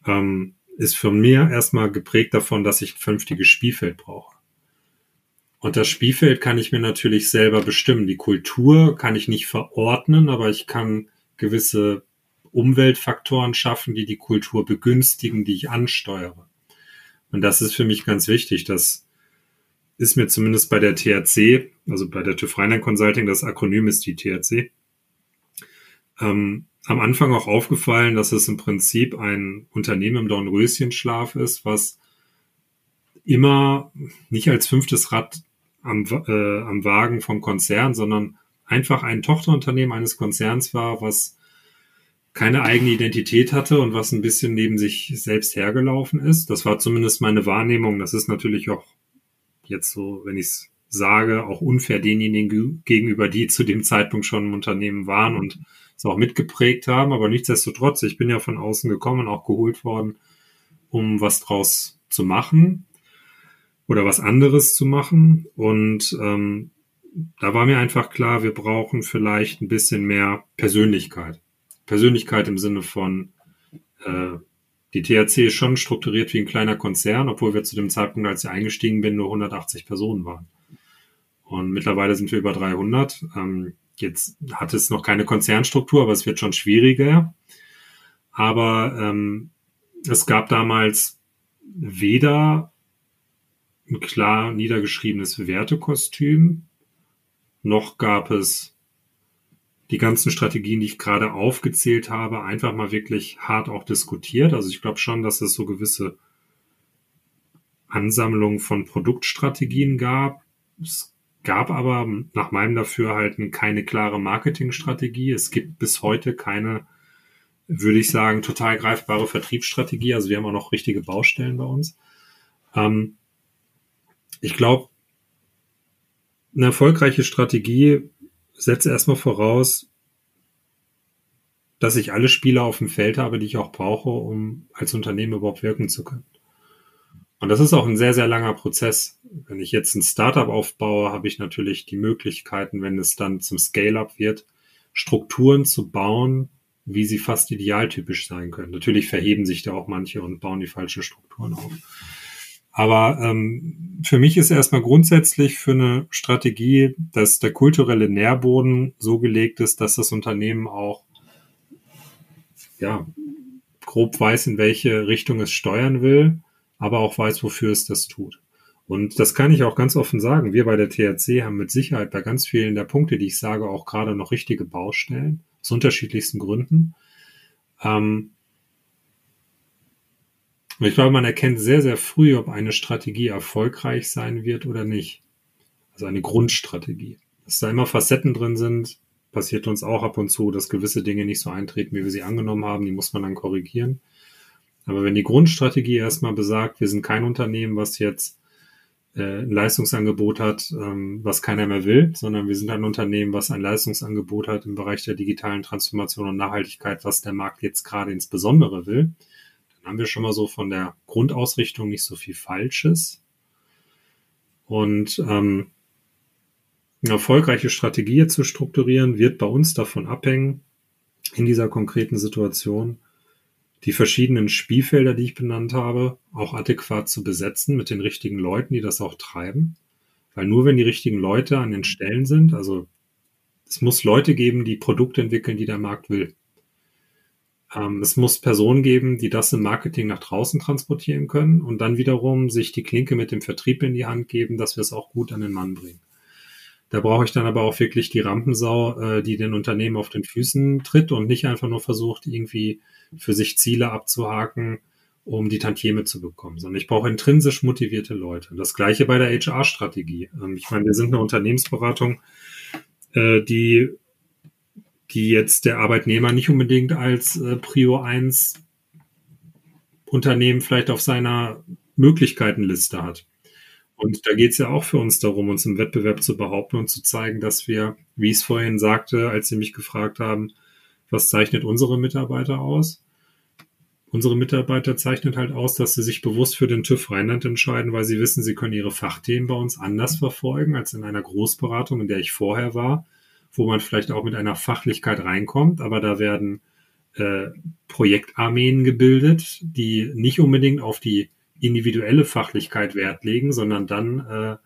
ähm, ist für mir erstmal geprägt davon, dass ich ein vernünftiges Spielfeld brauche. Und das Spielfeld kann ich mir natürlich selber bestimmen. Die Kultur kann ich nicht verordnen, aber ich kann gewisse Umweltfaktoren schaffen, die die Kultur begünstigen, die ich ansteuere. Und das ist für mich ganz wichtig. Das ist mir zumindest bei der THC, also bei der TÜV Rheinland Consulting, das Akronym ist die THC, ähm, am Anfang auch aufgefallen, dass es im Prinzip ein Unternehmen im Dornröschenschlaf ist, was immer nicht als fünftes Rad am, äh, am Wagen vom Konzern, sondern einfach ein Tochterunternehmen eines Konzerns war, was keine eigene Identität hatte und was ein bisschen neben sich selbst hergelaufen ist. Das war zumindest meine Wahrnehmung. Das ist natürlich auch jetzt so, wenn ich es sage, auch unfair denjenigen gegenüber, die zu dem Zeitpunkt schon im Unternehmen waren und es auch mitgeprägt haben. Aber nichtsdestotrotz, ich bin ja von außen gekommen auch geholt worden, um was draus zu machen oder was anderes zu machen. Und ähm, da war mir einfach klar, wir brauchen vielleicht ein bisschen mehr Persönlichkeit. Persönlichkeit im Sinne von äh, die THC ist schon strukturiert wie ein kleiner Konzern, obwohl wir zu dem Zeitpunkt, als ich eingestiegen bin, nur 180 Personen waren. Und mittlerweile sind wir über 300. Ähm, jetzt hat es noch keine Konzernstruktur, aber es wird schon schwieriger. Aber ähm, es gab damals weder ein klar niedergeschriebenes Wertekostüm, noch gab es die ganzen Strategien, die ich gerade aufgezählt habe, einfach mal wirklich hart auch diskutiert. Also ich glaube schon, dass es so gewisse Ansammlungen von Produktstrategien gab. Es gab aber nach meinem Dafürhalten keine klare Marketingstrategie. Es gibt bis heute keine, würde ich sagen, total greifbare Vertriebsstrategie. Also wir haben auch noch richtige Baustellen bei uns. Ähm, ich glaube, eine erfolgreiche Strategie setze erstmal voraus, dass ich alle Spieler auf dem Feld habe, die ich auch brauche, um als Unternehmen überhaupt wirken zu können. Und das ist auch ein sehr, sehr langer Prozess. Wenn ich jetzt ein Startup aufbaue, habe ich natürlich die Möglichkeiten, wenn es dann zum Scale-up wird, Strukturen zu bauen, wie sie fast idealtypisch sein können. Natürlich verheben sich da auch manche und bauen die falschen Strukturen auf. Aber ähm, für mich ist erstmal grundsätzlich für eine Strategie, dass der kulturelle Nährboden so gelegt ist, dass das Unternehmen auch ja grob weiß, in welche Richtung es steuern will, aber auch weiß, wofür es das tut. Und das kann ich auch ganz offen sagen. Wir bei der THC haben mit Sicherheit bei ganz vielen der Punkte, die ich sage, auch gerade noch richtige Baustellen aus unterschiedlichsten Gründen. Ähm, und ich glaube, man erkennt sehr, sehr früh, ob eine Strategie erfolgreich sein wird oder nicht. Also eine Grundstrategie. Dass da immer Facetten drin sind, passiert uns auch ab und zu, dass gewisse Dinge nicht so eintreten, wie wir sie angenommen haben. Die muss man dann korrigieren. Aber wenn die Grundstrategie erstmal besagt, wir sind kein Unternehmen, was jetzt äh, ein Leistungsangebot hat, ähm, was keiner mehr will, sondern wir sind ein Unternehmen, was ein Leistungsangebot hat im Bereich der digitalen Transformation und Nachhaltigkeit, was der Markt jetzt gerade insbesondere will, haben wir schon mal so von der Grundausrichtung nicht so viel Falsches. Und ähm, eine erfolgreiche Strategie zu strukturieren, wird bei uns davon abhängen, in dieser konkreten Situation, die verschiedenen Spielfelder, die ich benannt habe, auch adäquat zu besetzen mit den richtigen Leuten, die das auch treiben. Weil nur wenn die richtigen Leute an den Stellen sind, also es muss Leute geben, die Produkte entwickeln, die der Markt will. Ähm, es muss Personen geben, die das im Marketing nach draußen transportieren können und dann wiederum sich die Klinke mit dem Vertrieb in die Hand geben, dass wir es auch gut an den Mann bringen. Da brauche ich dann aber auch wirklich die Rampensau, äh, die den Unternehmen auf den Füßen tritt und nicht einfach nur versucht, irgendwie für sich Ziele abzuhaken, um die Tantieme zu bekommen, sondern ich brauche intrinsisch motivierte Leute. Das gleiche bei der HR-Strategie. Ähm, ich meine, wir sind eine Unternehmensberatung, äh, die, die jetzt der Arbeitnehmer nicht unbedingt als äh, Prio 1 Unternehmen vielleicht auf seiner Möglichkeitenliste hat. Und da geht es ja auch für uns darum, uns im Wettbewerb zu behaupten und zu zeigen, dass wir, wie ich es vorhin sagte, als Sie mich gefragt haben, was zeichnet unsere Mitarbeiter aus? Unsere Mitarbeiter zeichnen halt aus, dass sie sich bewusst für den TÜV Rheinland entscheiden, weil sie wissen, sie können ihre Fachthemen bei uns anders verfolgen als in einer Großberatung, in der ich vorher war, wo man vielleicht auch mit einer Fachlichkeit reinkommt, aber da werden äh, Projektarmeen gebildet, die nicht unbedingt auf die individuelle Fachlichkeit Wert legen, sondern dann äh,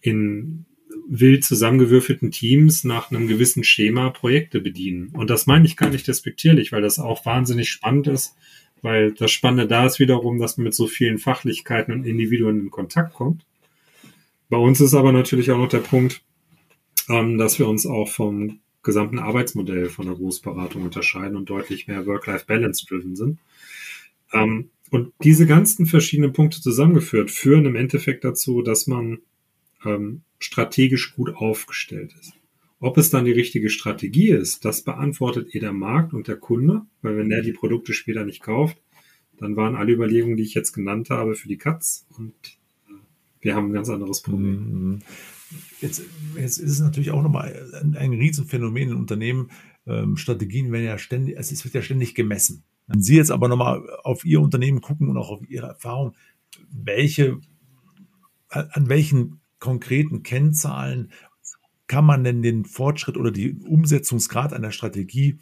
in wild zusammengewürfelten Teams nach einem gewissen Schema Projekte bedienen. Und das meine ich gar nicht despektierlich, weil das auch wahnsinnig spannend ist, weil das Spannende da ist wiederum, dass man mit so vielen Fachlichkeiten und Individuen in Kontakt kommt. Bei uns ist aber natürlich auch noch der Punkt, ähm, dass wir uns auch vom gesamten Arbeitsmodell von der Großberatung unterscheiden und deutlich mehr Work-Life-Balance-driven sind. Ähm, und diese ganzen verschiedenen Punkte zusammengeführt führen im Endeffekt dazu, dass man ähm, strategisch gut aufgestellt ist. Ob es dann die richtige Strategie ist, das beantwortet eh der Markt und der Kunde, weil wenn der die Produkte später nicht kauft, dann waren alle Überlegungen, die ich jetzt genannt habe, für die Katz und äh, wir haben ein ganz anderes Problem. Jetzt, jetzt ist es natürlich auch nochmal ein, ein Riesenphänomen in Unternehmen. Ähm, Strategien werden ja ständig, es wird ja ständig gemessen. Wenn Sie jetzt aber nochmal auf Ihr Unternehmen gucken und auch auf Ihre Erfahrung, welche, an welchen konkreten Kennzahlen kann man denn den Fortschritt oder die Umsetzungsgrad einer Strategie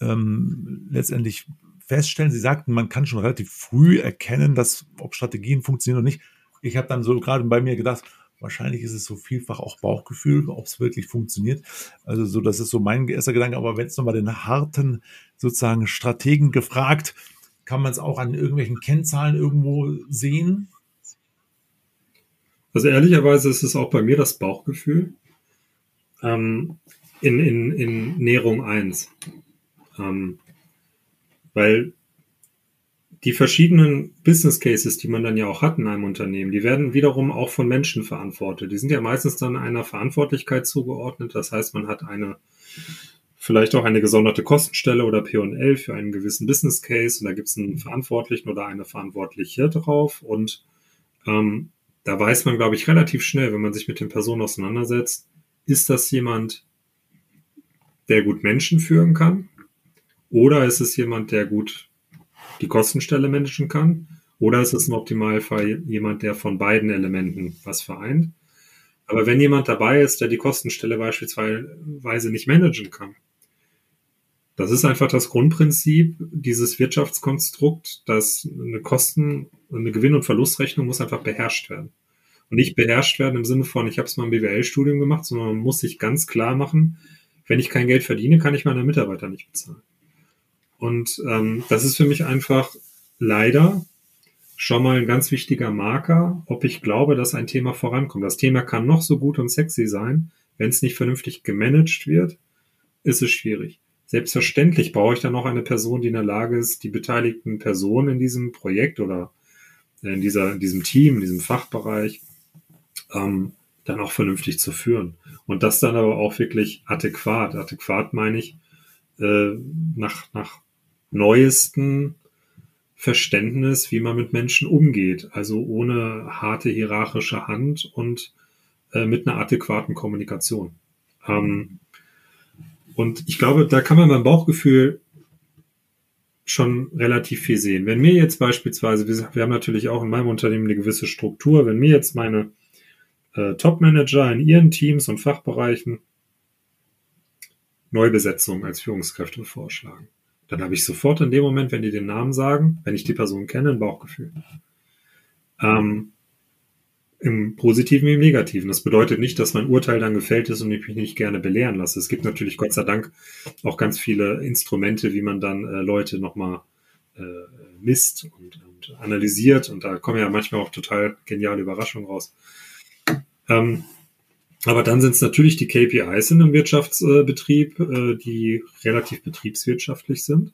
ähm, letztendlich feststellen? Sie sagten, man kann schon relativ früh erkennen, dass ob Strategien funktionieren oder nicht. Ich habe dann so gerade bei mir gedacht, wahrscheinlich ist es so vielfach auch Bauchgefühl, ob es wirklich funktioniert. Also so, das ist so mein erster Gedanke. Aber wenn es nochmal den harten sozusagen Strategen gefragt, kann man es auch an irgendwelchen Kennzahlen irgendwo sehen? Also ehrlicherweise ist es auch bei mir das Bauchgefühl ähm, in, in, in Näherung 1. Ähm, weil die verschiedenen Business Cases, die man dann ja auch hat in einem Unternehmen, die werden wiederum auch von Menschen verantwortet. Die sind ja meistens dann einer Verantwortlichkeit zugeordnet. Das heißt, man hat eine, vielleicht auch eine gesonderte Kostenstelle oder P&L für einen gewissen Business Case und da gibt es einen Verantwortlichen oder eine Verantwortliche drauf und ähm, da weiß man, glaube ich, relativ schnell, wenn man sich mit den Personen auseinandersetzt, ist das jemand, der gut Menschen führen kann? Oder ist es jemand, der gut die Kostenstelle managen kann? Oder ist es im Optimalfall jemand, der von beiden Elementen was vereint? Aber wenn jemand dabei ist, der die Kostenstelle beispielsweise nicht managen kann, das ist einfach das Grundprinzip dieses Wirtschaftskonstrukt, dass eine Kosten, eine Gewinn- und Verlustrechnung muss einfach beherrscht werden. Und nicht beherrscht werden im Sinne von, ich habe es mal im BWL-Studium gemacht, sondern man muss sich ganz klar machen, wenn ich kein Geld verdiene, kann ich meine Mitarbeiter nicht bezahlen. Und ähm, das ist für mich einfach leider schon mal ein ganz wichtiger Marker, ob ich glaube, dass ein Thema vorankommt. Das Thema kann noch so gut und sexy sein, wenn es nicht vernünftig gemanagt wird, ist es schwierig. Selbstverständlich brauche ich dann noch eine Person, die in der Lage ist, die beteiligten Personen in diesem Projekt oder in, dieser, in diesem Team, in diesem Fachbereich ähm, dann auch vernünftig zu führen. Und das dann aber auch wirklich adäquat. Adäquat meine ich äh, nach, nach neuesten Verständnis, wie man mit Menschen umgeht. Also ohne harte hierarchische Hand und äh, mit einer adäquaten Kommunikation. Ähm, und ich glaube, da kann man beim Bauchgefühl schon relativ viel sehen. Wenn mir jetzt beispielsweise, wir haben natürlich auch in meinem Unternehmen eine gewisse Struktur, wenn mir jetzt meine äh, Top-Manager in ihren Teams und Fachbereichen Neubesetzung als Führungskräfte vorschlagen, dann habe ich sofort in dem Moment, wenn die den Namen sagen, wenn ich die Person kenne, ein Bauchgefühl. Ähm, im Positiven wie im Negativen. Das bedeutet nicht, dass mein Urteil dann gefällt ist und ich mich nicht gerne belehren lasse. Es gibt natürlich Gott sei Dank auch ganz viele Instrumente, wie man dann äh, Leute nochmal äh, misst und, und analysiert. Und da kommen ja manchmal auch total geniale Überraschungen raus. Ähm, Aber dann sind es natürlich die KPIs in einem Wirtschaftsbetrieb, äh, die relativ betriebswirtschaftlich sind.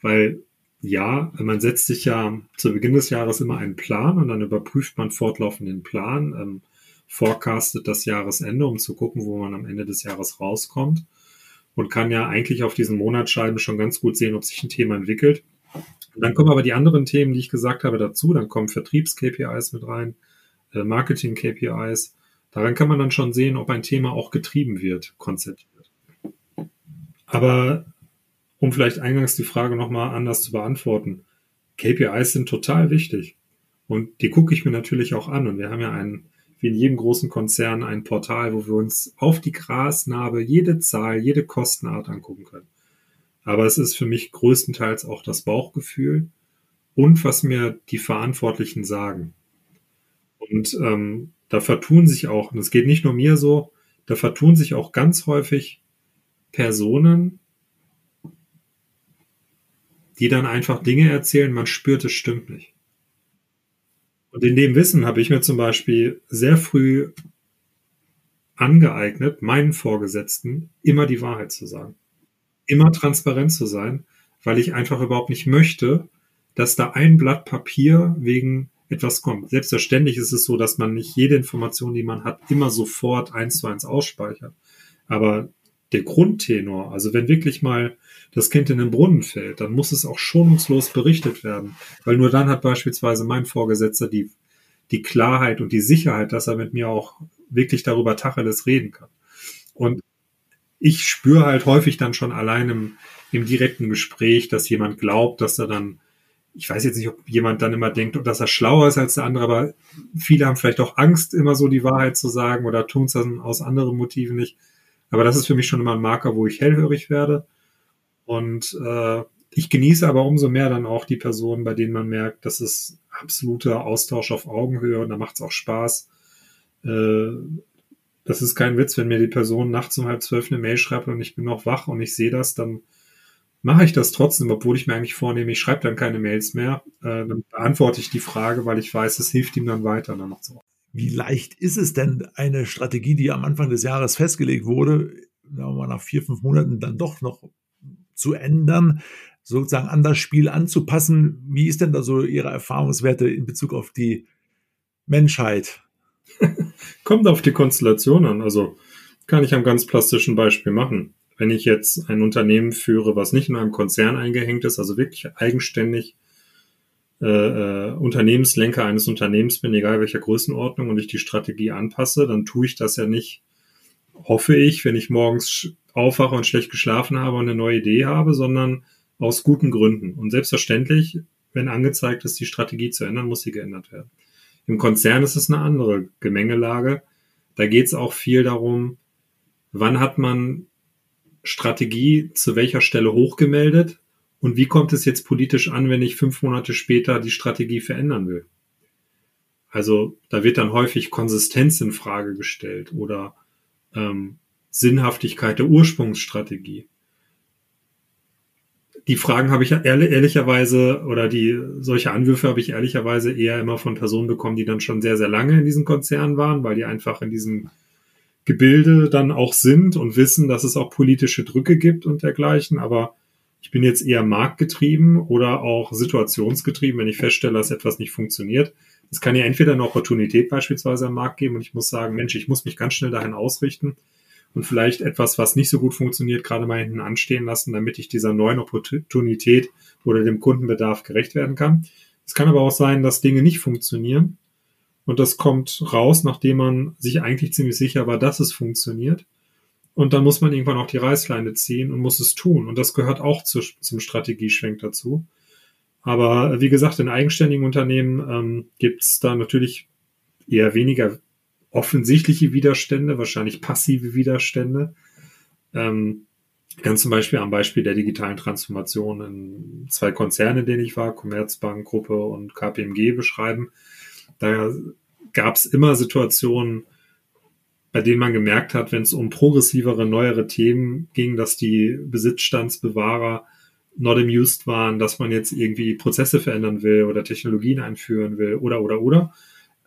Weil ja, man setzt sich ja zu Beginn des Jahres immer einen Plan und dann überprüft man fortlaufend den Plan, ähm, forecastet das Jahresende, um zu gucken, wo man am Ende des Jahres rauskommt und kann ja eigentlich auf diesen Monatsscheiben schon ganz gut sehen, ob sich ein Thema entwickelt. Und dann kommen aber die anderen Themen, die ich gesagt habe, dazu. Dann kommen Vertriebs-KPIs mit rein, äh, Marketing-KPIs Daran kann man dann schon sehen, ob ein Thema auch getrieben wird, konzeptiert. Aber um vielleicht eingangs die Frage nochmal anders zu beantworten, KPIs sind total wichtig. Und die gucke ich mir natürlich auch an. Und wir haben ja einen, wie in jedem großen Konzern, ein Portal, wo wir uns auf die Grasnarbe jede Zahl, jede Kostenart angucken können. Aber es ist für mich größtenteils auch das Bauchgefühl und was mir die Verantwortlichen sagen. Und ähm, da vertun sich auch, und es geht nicht nur mir so, da vertun sich auch ganz häufig Personen, die dann einfach Dinge erzählen, man spürt, es stimmt nicht. Und in dem Wissen habe ich mir zum Beispiel sehr früh angeeignet, meinen Vorgesetzten immer die Wahrheit zu sagen. Immer transparent zu sein, weil ich einfach überhaupt nicht möchte, dass da ein Blatt Papier wegen etwas kommt. Selbstverständlich ist es so, dass man nicht jede Information, die man hat, immer sofort eins zu eins ausspeichert. Aber der Grundtenor, also wenn wirklich mal das Kind in den Brunnen fällt, dann muss es auch schonungslos berichtet werden. Weil nur dann hat beispielsweise mein Vorgesetzter die, die Klarheit und die Sicherheit, dass er mit mir auch wirklich darüber Tacheles reden kann. Und ich spüre halt häufig dann schon allein im, im direkten Gespräch, dass jemand glaubt, dass er dann ich weiß jetzt nicht, ob jemand dann immer denkt, dass er schlauer ist als der andere, aber viele haben vielleicht auch Angst, immer so die Wahrheit zu sagen oder tun es dann aus anderen Motiven nicht. Aber das ist für mich schon immer ein Marker, wo ich hellhörig werde. Und äh, ich genieße aber umso mehr dann auch die Personen, bei denen man merkt, das ist absoluter Austausch auf Augenhöhe und da macht es auch Spaß. Äh, das ist kein Witz, wenn mir die Person nachts um halb zwölf eine Mail schreibt und ich bin noch wach und ich sehe das, dann mache ich das trotzdem, obwohl ich mir eigentlich vornehme, ich schreibe dann keine Mails mehr. Äh, dann beantworte ich die Frage, weil ich weiß, es hilft ihm dann weiter. Dann noch so. Wie leicht ist es denn, eine Strategie, die am Anfang des Jahres festgelegt wurde, mal nach vier, fünf Monaten dann doch noch zu ändern, sozusagen an das Spiel anzupassen? Wie ist denn da so Ihre Erfahrungswerte in Bezug auf die Menschheit? Kommt auf die Konstellation an. Also kann ich am ganz plastischen Beispiel machen wenn ich jetzt ein Unternehmen führe, was nicht in einem Konzern eingehängt ist, also wirklich eigenständig äh, äh, Unternehmenslenker eines Unternehmens bin, egal welcher Größenordnung, und ich die Strategie anpasse, dann tue ich das ja nicht, hoffe ich, wenn ich morgens aufwache und schlecht geschlafen habe und eine neue Idee habe, sondern aus guten Gründen. Und selbstverständlich, wenn angezeigt ist, die Strategie zu ändern, muss sie geändert werden. Im Konzern ist es eine andere Gemengelage. Da geht es auch viel darum, wann hat man Strategie zu welcher Stelle hochgemeldet und wie kommt es jetzt politisch an, wenn ich fünf Monate später die Strategie verändern will? Also da wird dann häufig Konsistenz in Frage gestellt oder ähm, Sinnhaftigkeit der Ursprungsstrategie. Die Fragen habe ich ehrlich, ehrlicherweise oder die solche Anwürfe habe ich ehrlicherweise eher immer von Personen bekommen, die dann schon sehr, sehr lange in diesen Konzernen waren, weil die einfach in diesem Gebilde dann auch sind und wissen, dass es auch politische Drücke gibt und dergleichen. Aber ich bin jetzt eher marktgetrieben oder auch situationsgetrieben, wenn ich feststelle, dass etwas nicht funktioniert. Es kann ja entweder eine Opportunität beispielsweise am Markt geben und ich muss sagen, Mensch, ich muss mich ganz schnell dahin ausrichten und vielleicht etwas, was nicht so gut funktioniert, gerade mal hinten anstehen lassen, damit ich dieser neuen Opportunität oder dem Kundenbedarf gerecht werden kann. Es kann aber auch sein, dass Dinge nicht funktionieren und das kommt raus, nachdem man sich eigentlich ziemlich sicher war, dass es funktioniert. Und dann muss man irgendwann auch die Reißleine ziehen und muss es tun. Und das gehört auch zu, zum Strategieschwenk dazu. Aber wie gesagt, in eigenständigen Unternehmen ähm, gibt es da natürlich eher weniger offensichtliche Widerstände, wahrscheinlich passive Widerstände. Ähm, ganz zum Beispiel am Beispiel der digitalen Transformation in zwei Konzerne, in denen ich war, Commerzbank Gruppe und KPMG beschreiben. Da gab es immer Situationen, bei denen man gemerkt hat, wenn es um progressivere, neuere Themen ging, dass die Besitzstandsbewahrer not amused waren, dass man jetzt irgendwie Prozesse verändern will oder Technologien einführen will oder oder oder.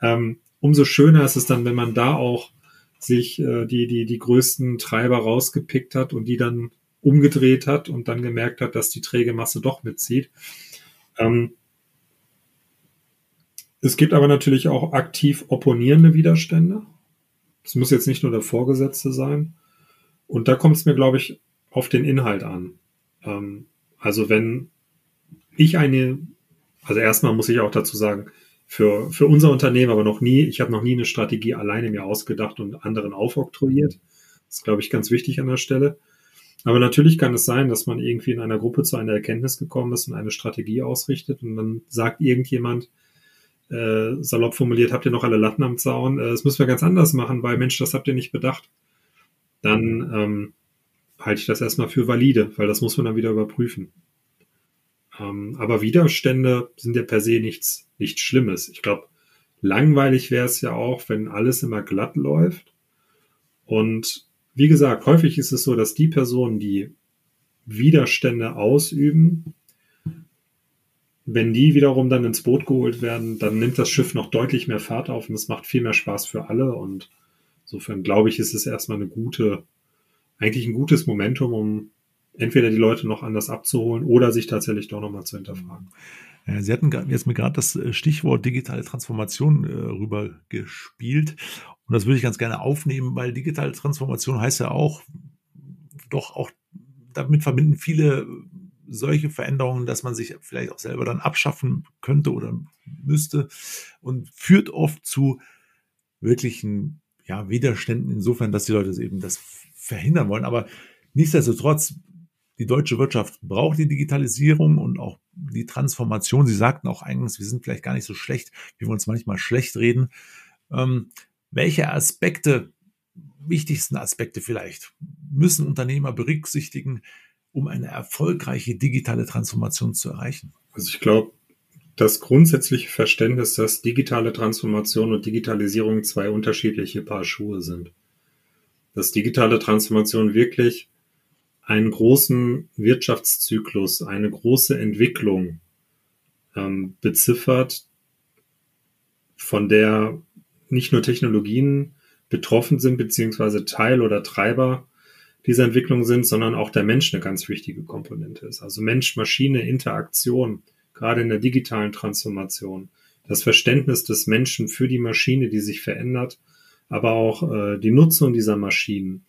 Ähm, umso schöner ist es dann, wenn man da auch sich äh, die, die, die größten Treiber rausgepickt hat und die dann umgedreht hat und dann gemerkt hat, dass die träge Masse doch mitzieht. Ähm, es gibt aber natürlich auch aktiv opponierende Widerstände. Das muss jetzt nicht nur der Vorgesetzte sein. Und da kommt es mir, glaube ich, auf den Inhalt an. Ähm, also wenn ich eine, also erstmal muss ich auch dazu sagen, für, für unser Unternehmen aber noch nie, ich habe noch nie eine Strategie alleine mir ausgedacht und anderen aufoktroyiert. Das ist, glaube ich, ganz wichtig an der Stelle. Aber natürlich kann es sein, dass man irgendwie in einer Gruppe zu einer Erkenntnis gekommen ist und eine Strategie ausrichtet und dann sagt irgendjemand, äh, salopp formuliert, habt ihr noch alle Latten am Zaun, äh, das müssen wir ganz anders machen, weil Mensch, das habt ihr nicht bedacht. Dann ähm, halte ich das erstmal für valide, weil das muss man dann wieder überprüfen. Ähm, aber Widerstände sind ja per se nichts, nichts Schlimmes. Ich glaube, langweilig wäre es ja auch, wenn alles immer glatt läuft. Und wie gesagt, häufig ist es so, dass die Personen, die Widerstände ausüben, wenn die wiederum dann ins Boot geholt werden, dann nimmt das Schiff noch deutlich mehr Fahrt auf und es macht viel mehr Spaß für alle. Und insofern glaube ich, ist es erstmal eine gute, eigentlich ein gutes Momentum, um entweder die Leute noch anders abzuholen oder sich tatsächlich doch nochmal zu hinterfragen. Sie hatten jetzt mir gerade das äh, Stichwort digitale Transformation äh, rübergespielt. Und das würde ich ganz gerne aufnehmen, weil digitale Transformation heißt ja auch, doch auch, damit verbinden viele solche Veränderungen, dass man sich vielleicht auch selber dann abschaffen könnte oder müsste und führt oft zu wirklichen ja, Widerständen insofern, dass die Leute eben das verhindern wollen. Aber nichtsdestotrotz, die deutsche Wirtschaft braucht die Digitalisierung und auch die Transformation. Sie sagten auch eingangs, wir sind vielleicht gar nicht so schlecht, wie wir uns manchmal schlecht reden. Ähm, welche Aspekte, wichtigsten Aspekte vielleicht, müssen Unternehmer berücksichtigen, um eine erfolgreiche digitale Transformation zu erreichen? Also ich glaube, das grundsätzliche Verständnis, dass digitale Transformation und Digitalisierung zwei unterschiedliche Paar Schuhe sind. Dass digitale Transformation wirklich einen großen Wirtschaftszyklus, eine große Entwicklung ähm, beziffert, von der nicht nur Technologien betroffen sind, beziehungsweise Teil oder Treiber dieser Entwicklung sind, sondern auch der Mensch eine ganz wichtige Komponente ist. Also Mensch-Maschine-Interaktion, gerade in der digitalen Transformation, das Verständnis des Menschen für die Maschine, die sich verändert, aber auch äh, die Nutzung dieser Maschinen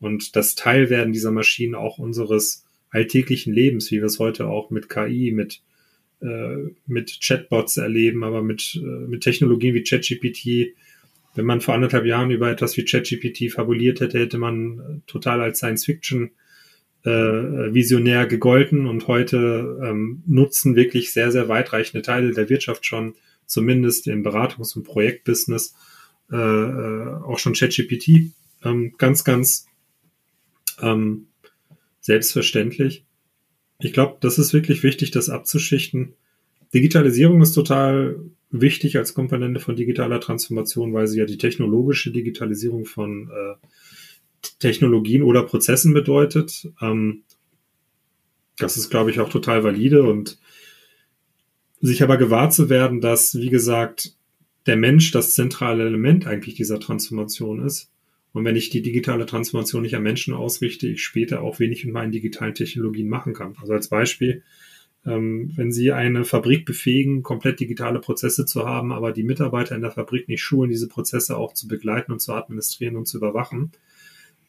und das Teilwerden dieser Maschinen auch unseres alltäglichen Lebens, wie wir es heute auch mit KI, mit äh, mit Chatbots erleben, aber mit, äh, mit Technologien wie ChatGPT wenn man vor anderthalb Jahren über etwas wie ChatGPT fabuliert hätte, hätte man äh, total als Science-Fiction äh, visionär gegolten und heute ähm, nutzen wirklich sehr, sehr weitreichende Teile der Wirtschaft schon, zumindest im Beratungs- und Projektbusiness, äh, äh, auch schon ChatGPT. Ähm, ganz, ganz ähm, selbstverständlich. Ich glaube, das ist wirklich wichtig, das abzuschichten. Digitalisierung ist total wichtig als Komponente von digitaler Transformation, weil sie ja die technologische Digitalisierung von äh, Technologien oder Prozessen bedeutet. Ähm, das ist, glaube ich, auch total valide und sich aber gewahr zu werden, dass, wie gesagt, der Mensch das zentrale Element eigentlich dieser Transformation ist. Und wenn ich die digitale Transformation nicht am Menschen ausrichte, ich später auch wenig mit meinen digitalen Technologien machen kann. Also als Beispiel, wenn Sie eine Fabrik befähigen, komplett digitale Prozesse zu haben, aber die Mitarbeiter in der Fabrik nicht schulen, diese Prozesse auch zu begleiten und zu administrieren und zu überwachen,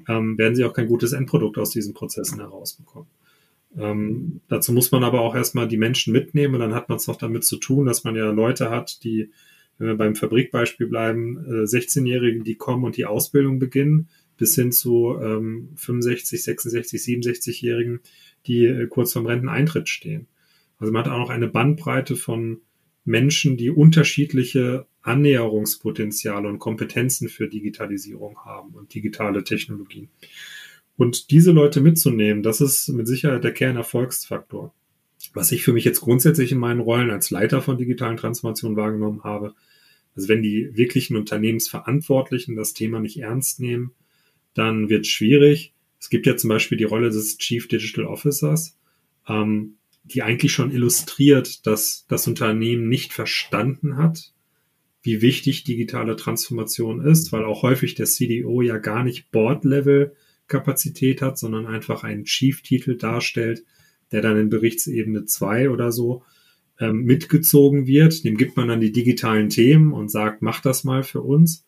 ähm, werden Sie auch kein gutes Endprodukt aus diesen Prozessen herausbekommen. Ähm, dazu muss man aber auch erstmal die Menschen mitnehmen und dann hat man es noch damit zu tun, dass man ja Leute hat, die, wenn wir beim Fabrikbeispiel bleiben, äh, 16-Jährige, die kommen und die Ausbildung beginnen, bis hin zu ähm, 65, 66, 67-Jährigen, die äh, kurz vorm Renteneintritt stehen. Also man hat auch noch eine Bandbreite von Menschen, die unterschiedliche Annäherungspotenziale und Kompetenzen für Digitalisierung haben und digitale Technologien. Und diese Leute mitzunehmen, das ist mit Sicherheit der Kernerfolgsfaktor. Was ich für mich jetzt grundsätzlich in meinen Rollen als Leiter von digitalen Transformation wahrgenommen habe, also wenn die wirklichen Unternehmensverantwortlichen das Thema nicht ernst nehmen, dann wird es schwierig. Es gibt ja zum Beispiel die Rolle des Chief Digital Officers. Ähm, die eigentlich schon illustriert, dass das Unternehmen nicht verstanden hat, wie wichtig digitale Transformation ist, weil auch häufig der CDO ja gar nicht Board-Level Kapazität hat, sondern einfach einen Chief-Titel darstellt, der dann in Berichtsebene 2 oder so ähm, mitgezogen wird. Dem gibt man dann die digitalen Themen und sagt, mach das mal für uns.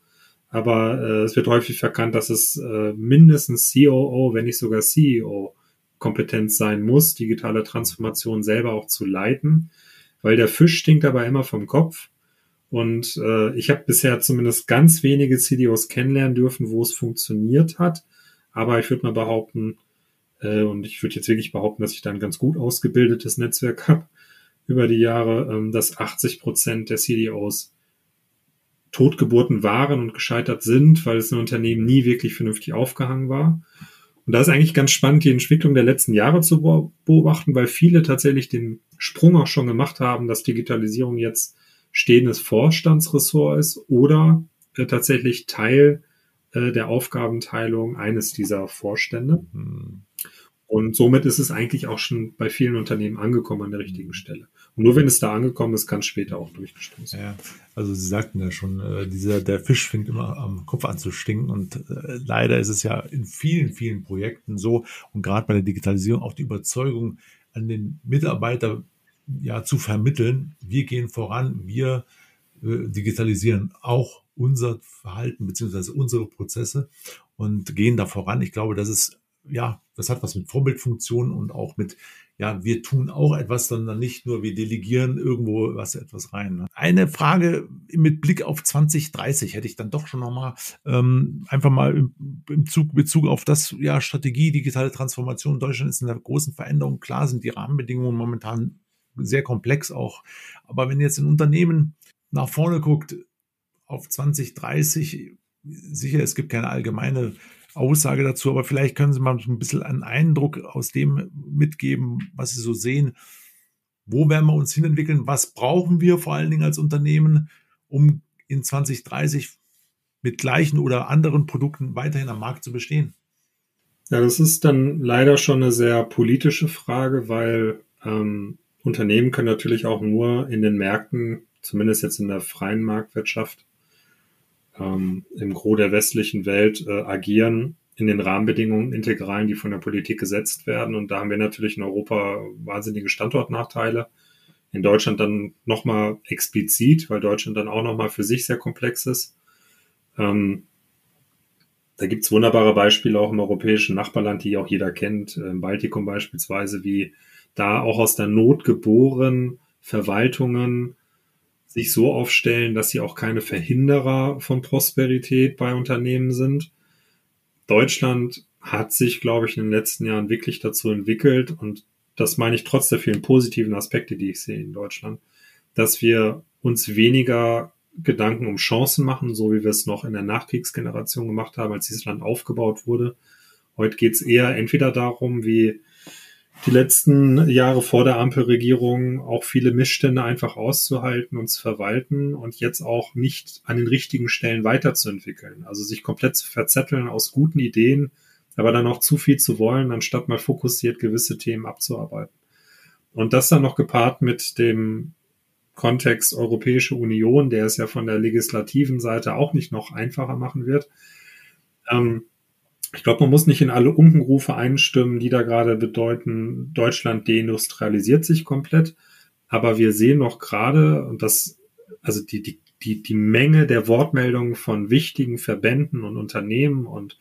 Aber äh, es wird häufig verkannt, dass es äh, mindestens COO, wenn nicht sogar CEO Kompetenz sein muss, digitale Transformation selber auch zu leiten, weil der Fisch stinkt dabei immer vom Kopf. Und äh, ich habe bisher zumindest ganz wenige CDOs kennenlernen dürfen, wo es funktioniert hat. Aber ich würde mal behaupten, äh, und ich würde jetzt wirklich behaupten, dass ich da ein ganz gut ausgebildetes Netzwerk habe über die Jahre, ähm, dass 80 Prozent der CDOs Totgeburten waren und gescheitert sind, weil es ein Unternehmen nie wirklich vernünftig aufgehangen war. Und da ist eigentlich ganz spannend, die Entwicklung der letzten Jahre zu beobachten, weil viele tatsächlich den Sprung auch schon gemacht haben, dass Digitalisierung jetzt stehendes Vorstandsressort ist oder äh, tatsächlich Teil äh, der Aufgabenteilung eines dieser Vorstände. Mhm. Und somit ist es eigentlich auch schon bei vielen Unternehmen angekommen an der richtigen Stelle. Und nur wenn es da angekommen ist, kann es später auch durchgestoßen. Ja, also Sie sagten ja schon, äh, dieser, der Fisch fängt immer am Kopf an zu stinken. Und äh, leider ist es ja in vielen, vielen Projekten so und gerade bei der Digitalisierung auch die Überzeugung an den Mitarbeiter ja zu vermitteln, wir gehen voran, wir äh, digitalisieren auch unser Verhalten beziehungsweise unsere Prozesse und gehen da voran. Ich glaube, das ist ja, das hat was mit Vorbildfunktion und auch mit, ja, wir tun auch etwas, sondern nicht nur wir delegieren irgendwo was etwas rein. Ne? Eine Frage mit Blick auf 2030 hätte ich dann doch schon nochmal ähm, einfach mal im, im Zug, Bezug auf das, ja, Strategie, digitale Transformation. Deutschland ist in der großen Veränderung. Klar sind die Rahmenbedingungen momentan sehr komplex auch. Aber wenn jetzt ein Unternehmen nach vorne guckt, auf 2030, sicher, es gibt keine allgemeine Aussage dazu, aber vielleicht können Sie mal ein bisschen einen Eindruck aus dem mitgeben, was Sie so sehen. Wo werden wir uns hinentwickeln? Was brauchen wir vor allen Dingen als Unternehmen, um in 2030 mit gleichen oder anderen Produkten weiterhin am Markt zu bestehen? Ja, das ist dann leider schon eine sehr politische Frage, weil ähm, Unternehmen können natürlich auch nur in den Märkten, zumindest jetzt in der freien Marktwirtschaft, ähm, im Gros der westlichen Welt äh, agieren in den Rahmenbedingungen integralen, die von der Politik gesetzt werden. Und da haben wir natürlich in Europa wahnsinnige Standortnachteile. In Deutschland dann nochmal explizit, weil Deutschland dann auch nochmal für sich sehr komplex ist. Ähm, da gibt's wunderbare Beispiele auch im europäischen Nachbarland, die auch jeder kennt, im Baltikum beispielsweise, wie da auch aus der Not geboren Verwaltungen sich so aufstellen, dass sie auch keine Verhinderer von Prosperität bei Unternehmen sind. Deutschland hat sich, glaube ich, in den letzten Jahren wirklich dazu entwickelt und das meine ich trotz der vielen positiven Aspekte, die ich sehe in Deutschland, dass wir uns weniger Gedanken um Chancen machen, so wie wir es noch in der Nachkriegsgeneration gemacht haben, als dieses Land aufgebaut wurde. Heute geht es eher entweder darum, wie die letzten Jahre vor der Ampelregierung auch viele Missstände einfach auszuhalten und zu verwalten und jetzt auch nicht an den richtigen Stellen weiterzuentwickeln. Also sich komplett zu verzetteln aus guten Ideen, aber dann auch zu viel zu wollen, anstatt mal fokussiert gewisse Themen abzuarbeiten. Und das dann noch gepaart mit dem Kontext Europäische Union, der es ja von der legislativen Seite auch nicht noch einfacher machen wird. Ähm, ich glaube, man muss nicht in alle Unkenrufe einstimmen, die da gerade bedeuten, Deutschland deindustrialisiert sich komplett. Aber wir sehen noch gerade, und das, also die, die, die, die Menge der Wortmeldungen von wichtigen Verbänden und Unternehmen und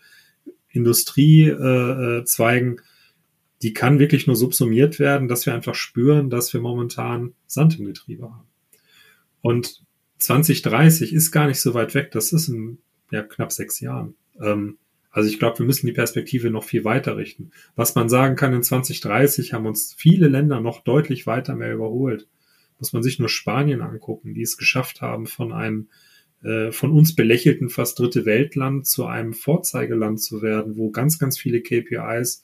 Industriezweigen, äh, die kann wirklich nur subsumiert werden, dass wir einfach spüren, dass wir momentan Sand im Getriebe haben. Und 2030 ist gar nicht so weit weg, das ist in ja, knapp sechs Jahren. Ähm, also ich glaube, wir müssen die Perspektive noch viel weiter richten. Was man sagen kann, in 2030 haben uns viele Länder noch deutlich weiter mehr überholt. Muss man sich nur Spanien angucken, die es geschafft haben, von einem äh, von uns belächelten fast dritte Weltland zu einem Vorzeigeland zu werden, wo ganz, ganz viele KPIs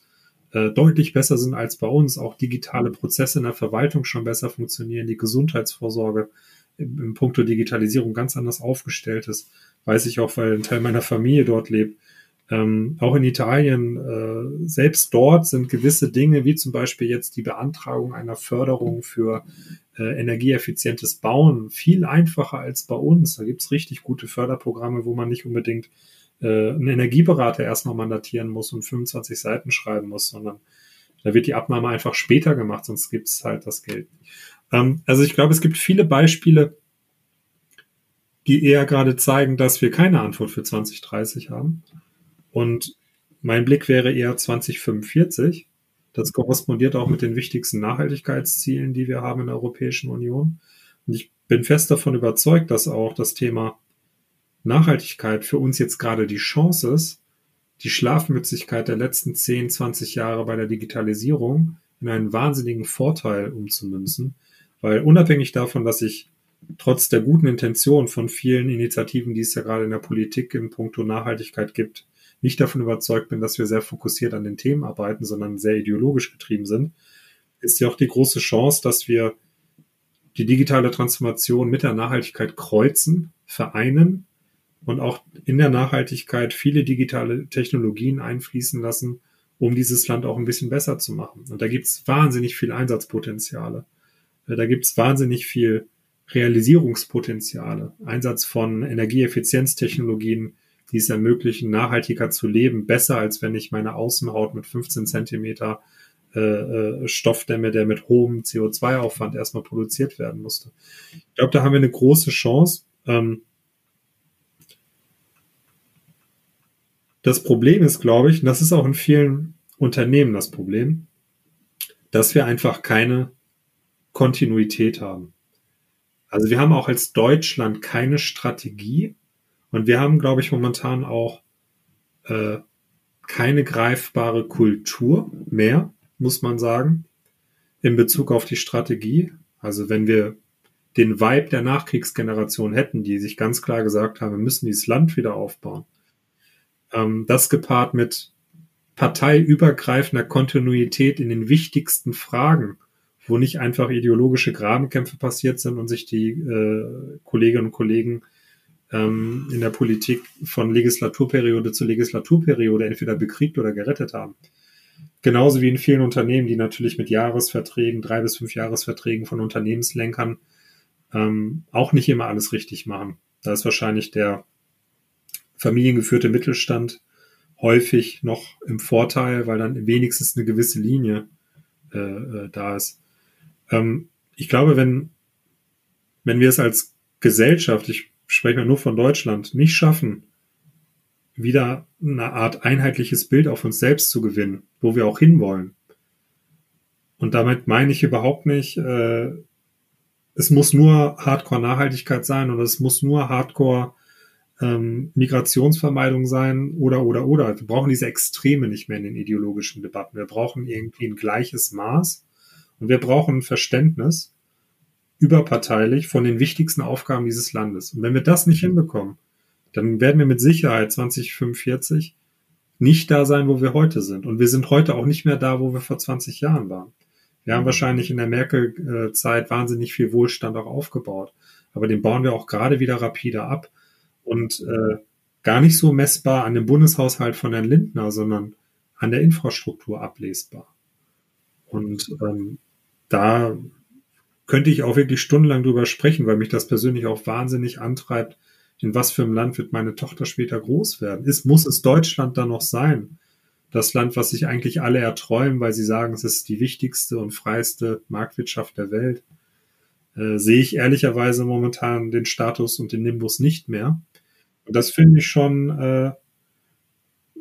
äh, deutlich besser sind als bei uns, auch digitale Prozesse in der Verwaltung schon besser funktionieren, die Gesundheitsvorsorge im, im Punkto Digitalisierung ganz anders aufgestellt ist. Weiß ich auch, weil ein Teil meiner Familie dort lebt Ähm, auch in Italien, äh, selbst dort sind gewisse Dinge, wie zum Beispiel jetzt die Beantragung einer Förderung für äh, energieeffizientes Bauen, viel einfacher als bei uns. Da gibt's richtig gute Förderprogramme, wo man nicht unbedingt äh, einen Energieberater erstmal mandatieren muss und 25 Seiten schreiben muss, sondern da wird die Abnahme einfach später gemacht, sonst gibt's halt das Geld. Ähm, also ich glaube, es gibt viele Beispiele, die eher gerade zeigen, dass wir keine Antwort für 2030 haben. Und mein Blick wäre eher 2045. Das korrespondiert auch mit den wichtigsten Nachhaltigkeitszielen, die wir haben in der Europäischen Union. Und ich bin fest davon überzeugt, dass auch das Thema Nachhaltigkeit für uns jetzt gerade die Chance ist, die Schlafmützigkeit der letzten 10, 20 Jahre bei der Digitalisierung in einen wahnsinnigen Vorteil umzumünzen. Weil unabhängig davon, dass ich trotz der guten Intention von vielen Initiativen, die es ja gerade in der Politik in puncto Nachhaltigkeit gibt, nicht davon überzeugt bin, dass wir sehr fokussiert an den Themen arbeiten, sondern sehr ideologisch getrieben sind, ist ja auch die große Chance, dass wir die digitale Transformation mit der Nachhaltigkeit kreuzen, vereinen und auch in der Nachhaltigkeit viele digitale Technologien einfließen lassen, um dieses Land auch ein bisschen besser zu machen. Und da gibt es wahnsinnig viel Einsatzpotenziale. Da gibt es wahnsinnig viel Realisierungspotenziale. Einsatz von Energieeffizienztechnologien, die es ermöglichen, nachhaltiger zu leben, besser als wenn ich meine Außenhaut mit 15 Zentimeter äh, äh, Stoffdämme, der mit hohem CO2-Aufwand erstmal produziert werden musste. Ich glaube, da haben wir eine große Chance. Ähm, das Problem ist, glaube ich, und das ist auch in vielen Unternehmen das Problem, dass wir einfach keine Kontinuität haben. Also wir haben auch als Deutschland keine Strategie, und wir haben, glaube ich, momentan auch äh, keine greifbare Kultur mehr, muss man sagen, in Bezug auf die Strategie. Also wenn wir den Vibe der Nachkriegsgeneration hätten, die sich ganz klar gesagt haben, wir müssen dieses Land wieder aufbauen. Ähm, das gepaart mit parteiübergreifender Kontinuität in den wichtigsten Fragen, wo nicht einfach ideologische Grabenkämpfe passiert sind und sich die äh, Kolleginnen und Kollegen ähm, in der Politik von Legislaturperiode zu Legislaturperiode entweder bekriegt oder gerettet haben. Genauso wie in vielen Unternehmen, die natürlich mit Jahresverträgen, drei bis fünf Jahresverträgen von Unternehmenslenkern ähm, auch nicht immer alles richtig machen. Da ist wahrscheinlich der familiengeführte Mittelstand häufig noch im Vorteil, weil dann wenigstens eine gewisse Linie äh, äh, da ist. Ähm, ich glaube, wenn, wenn wir es als Gesellschaft, ich sprechen wir nur von Deutschland, nicht schaffen, wieder eine Art einheitliches Bild auf uns selbst zu gewinnen, wo wir auch hinwollen. Und damit meine ich überhaupt nicht, äh, es muss nur Hardcore-Nachhaltigkeit sein oder es muss nur Hardcore ähm, Migrationsvermeidung sein oder oder oder. Wir brauchen diese Extreme nicht mehr in den ideologischen Debatten. Wir brauchen irgendwie ein gleiches Maß und wir brauchen ein Verständnis, überparteilich von den wichtigsten Aufgaben dieses Landes. Und wenn wir das nicht hinbekommen, dann werden wir mit Sicherheit 2045 nicht da sein, wo wir heute sind. Und wir sind heute auch nicht mehr da, wo wir vor 20 Jahren waren. Wir haben wahrscheinlich in der Merkel-Zeit wahnsinnig viel Wohlstand auch aufgebaut. Aber den bauen wir auch gerade wieder rapide ab. Und äh, gar nicht so messbar an dem Bundeshaushalt von Herrn Lindner, sondern an der Infrastruktur ablesbar. Und ähm, da könnte ich auch wirklich stundenlang drüber sprechen, weil mich das persönlich auch wahnsinnig antreibt, in was für einem Land wird meine Tochter später groß werden? Ist, muss es Deutschland dann noch sein? Das Land, was sich eigentlich alle erträumen, weil sie sagen, es ist die wichtigste und freiste Marktwirtschaft der Welt, äh, sehe ich ehrlicherweise momentan den Status und den Nimbus nicht mehr. Und das finde ich schon, äh,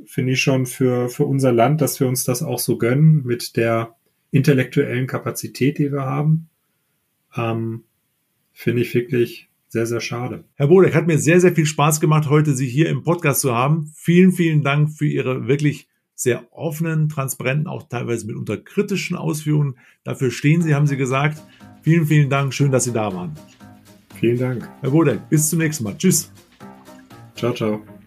finde ich schon für, für unser Land, dass wir uns das auch so gönnen mit der intellektuellen Kapazität, die wir haben ähm, Finde ich wirklich sehr, sehr schade. Herr Bodek, hat mir sehr, sehr viel Spaß gemacht, heute Sie hier im Podcast zu haben. Vielen, vielen Dank für Ihre wirklich sehr offenen, transparenten, auch teilweise mitunter kritischen Ausführungen. Dafür stehen Sie, haben Sie gesagt. Vielen, vielen Dank. Schön, dass Sie da waren. Vielen Dank. Herr Bodek, bis zum nächsten Mal. Tschüss. Ciao, ciao.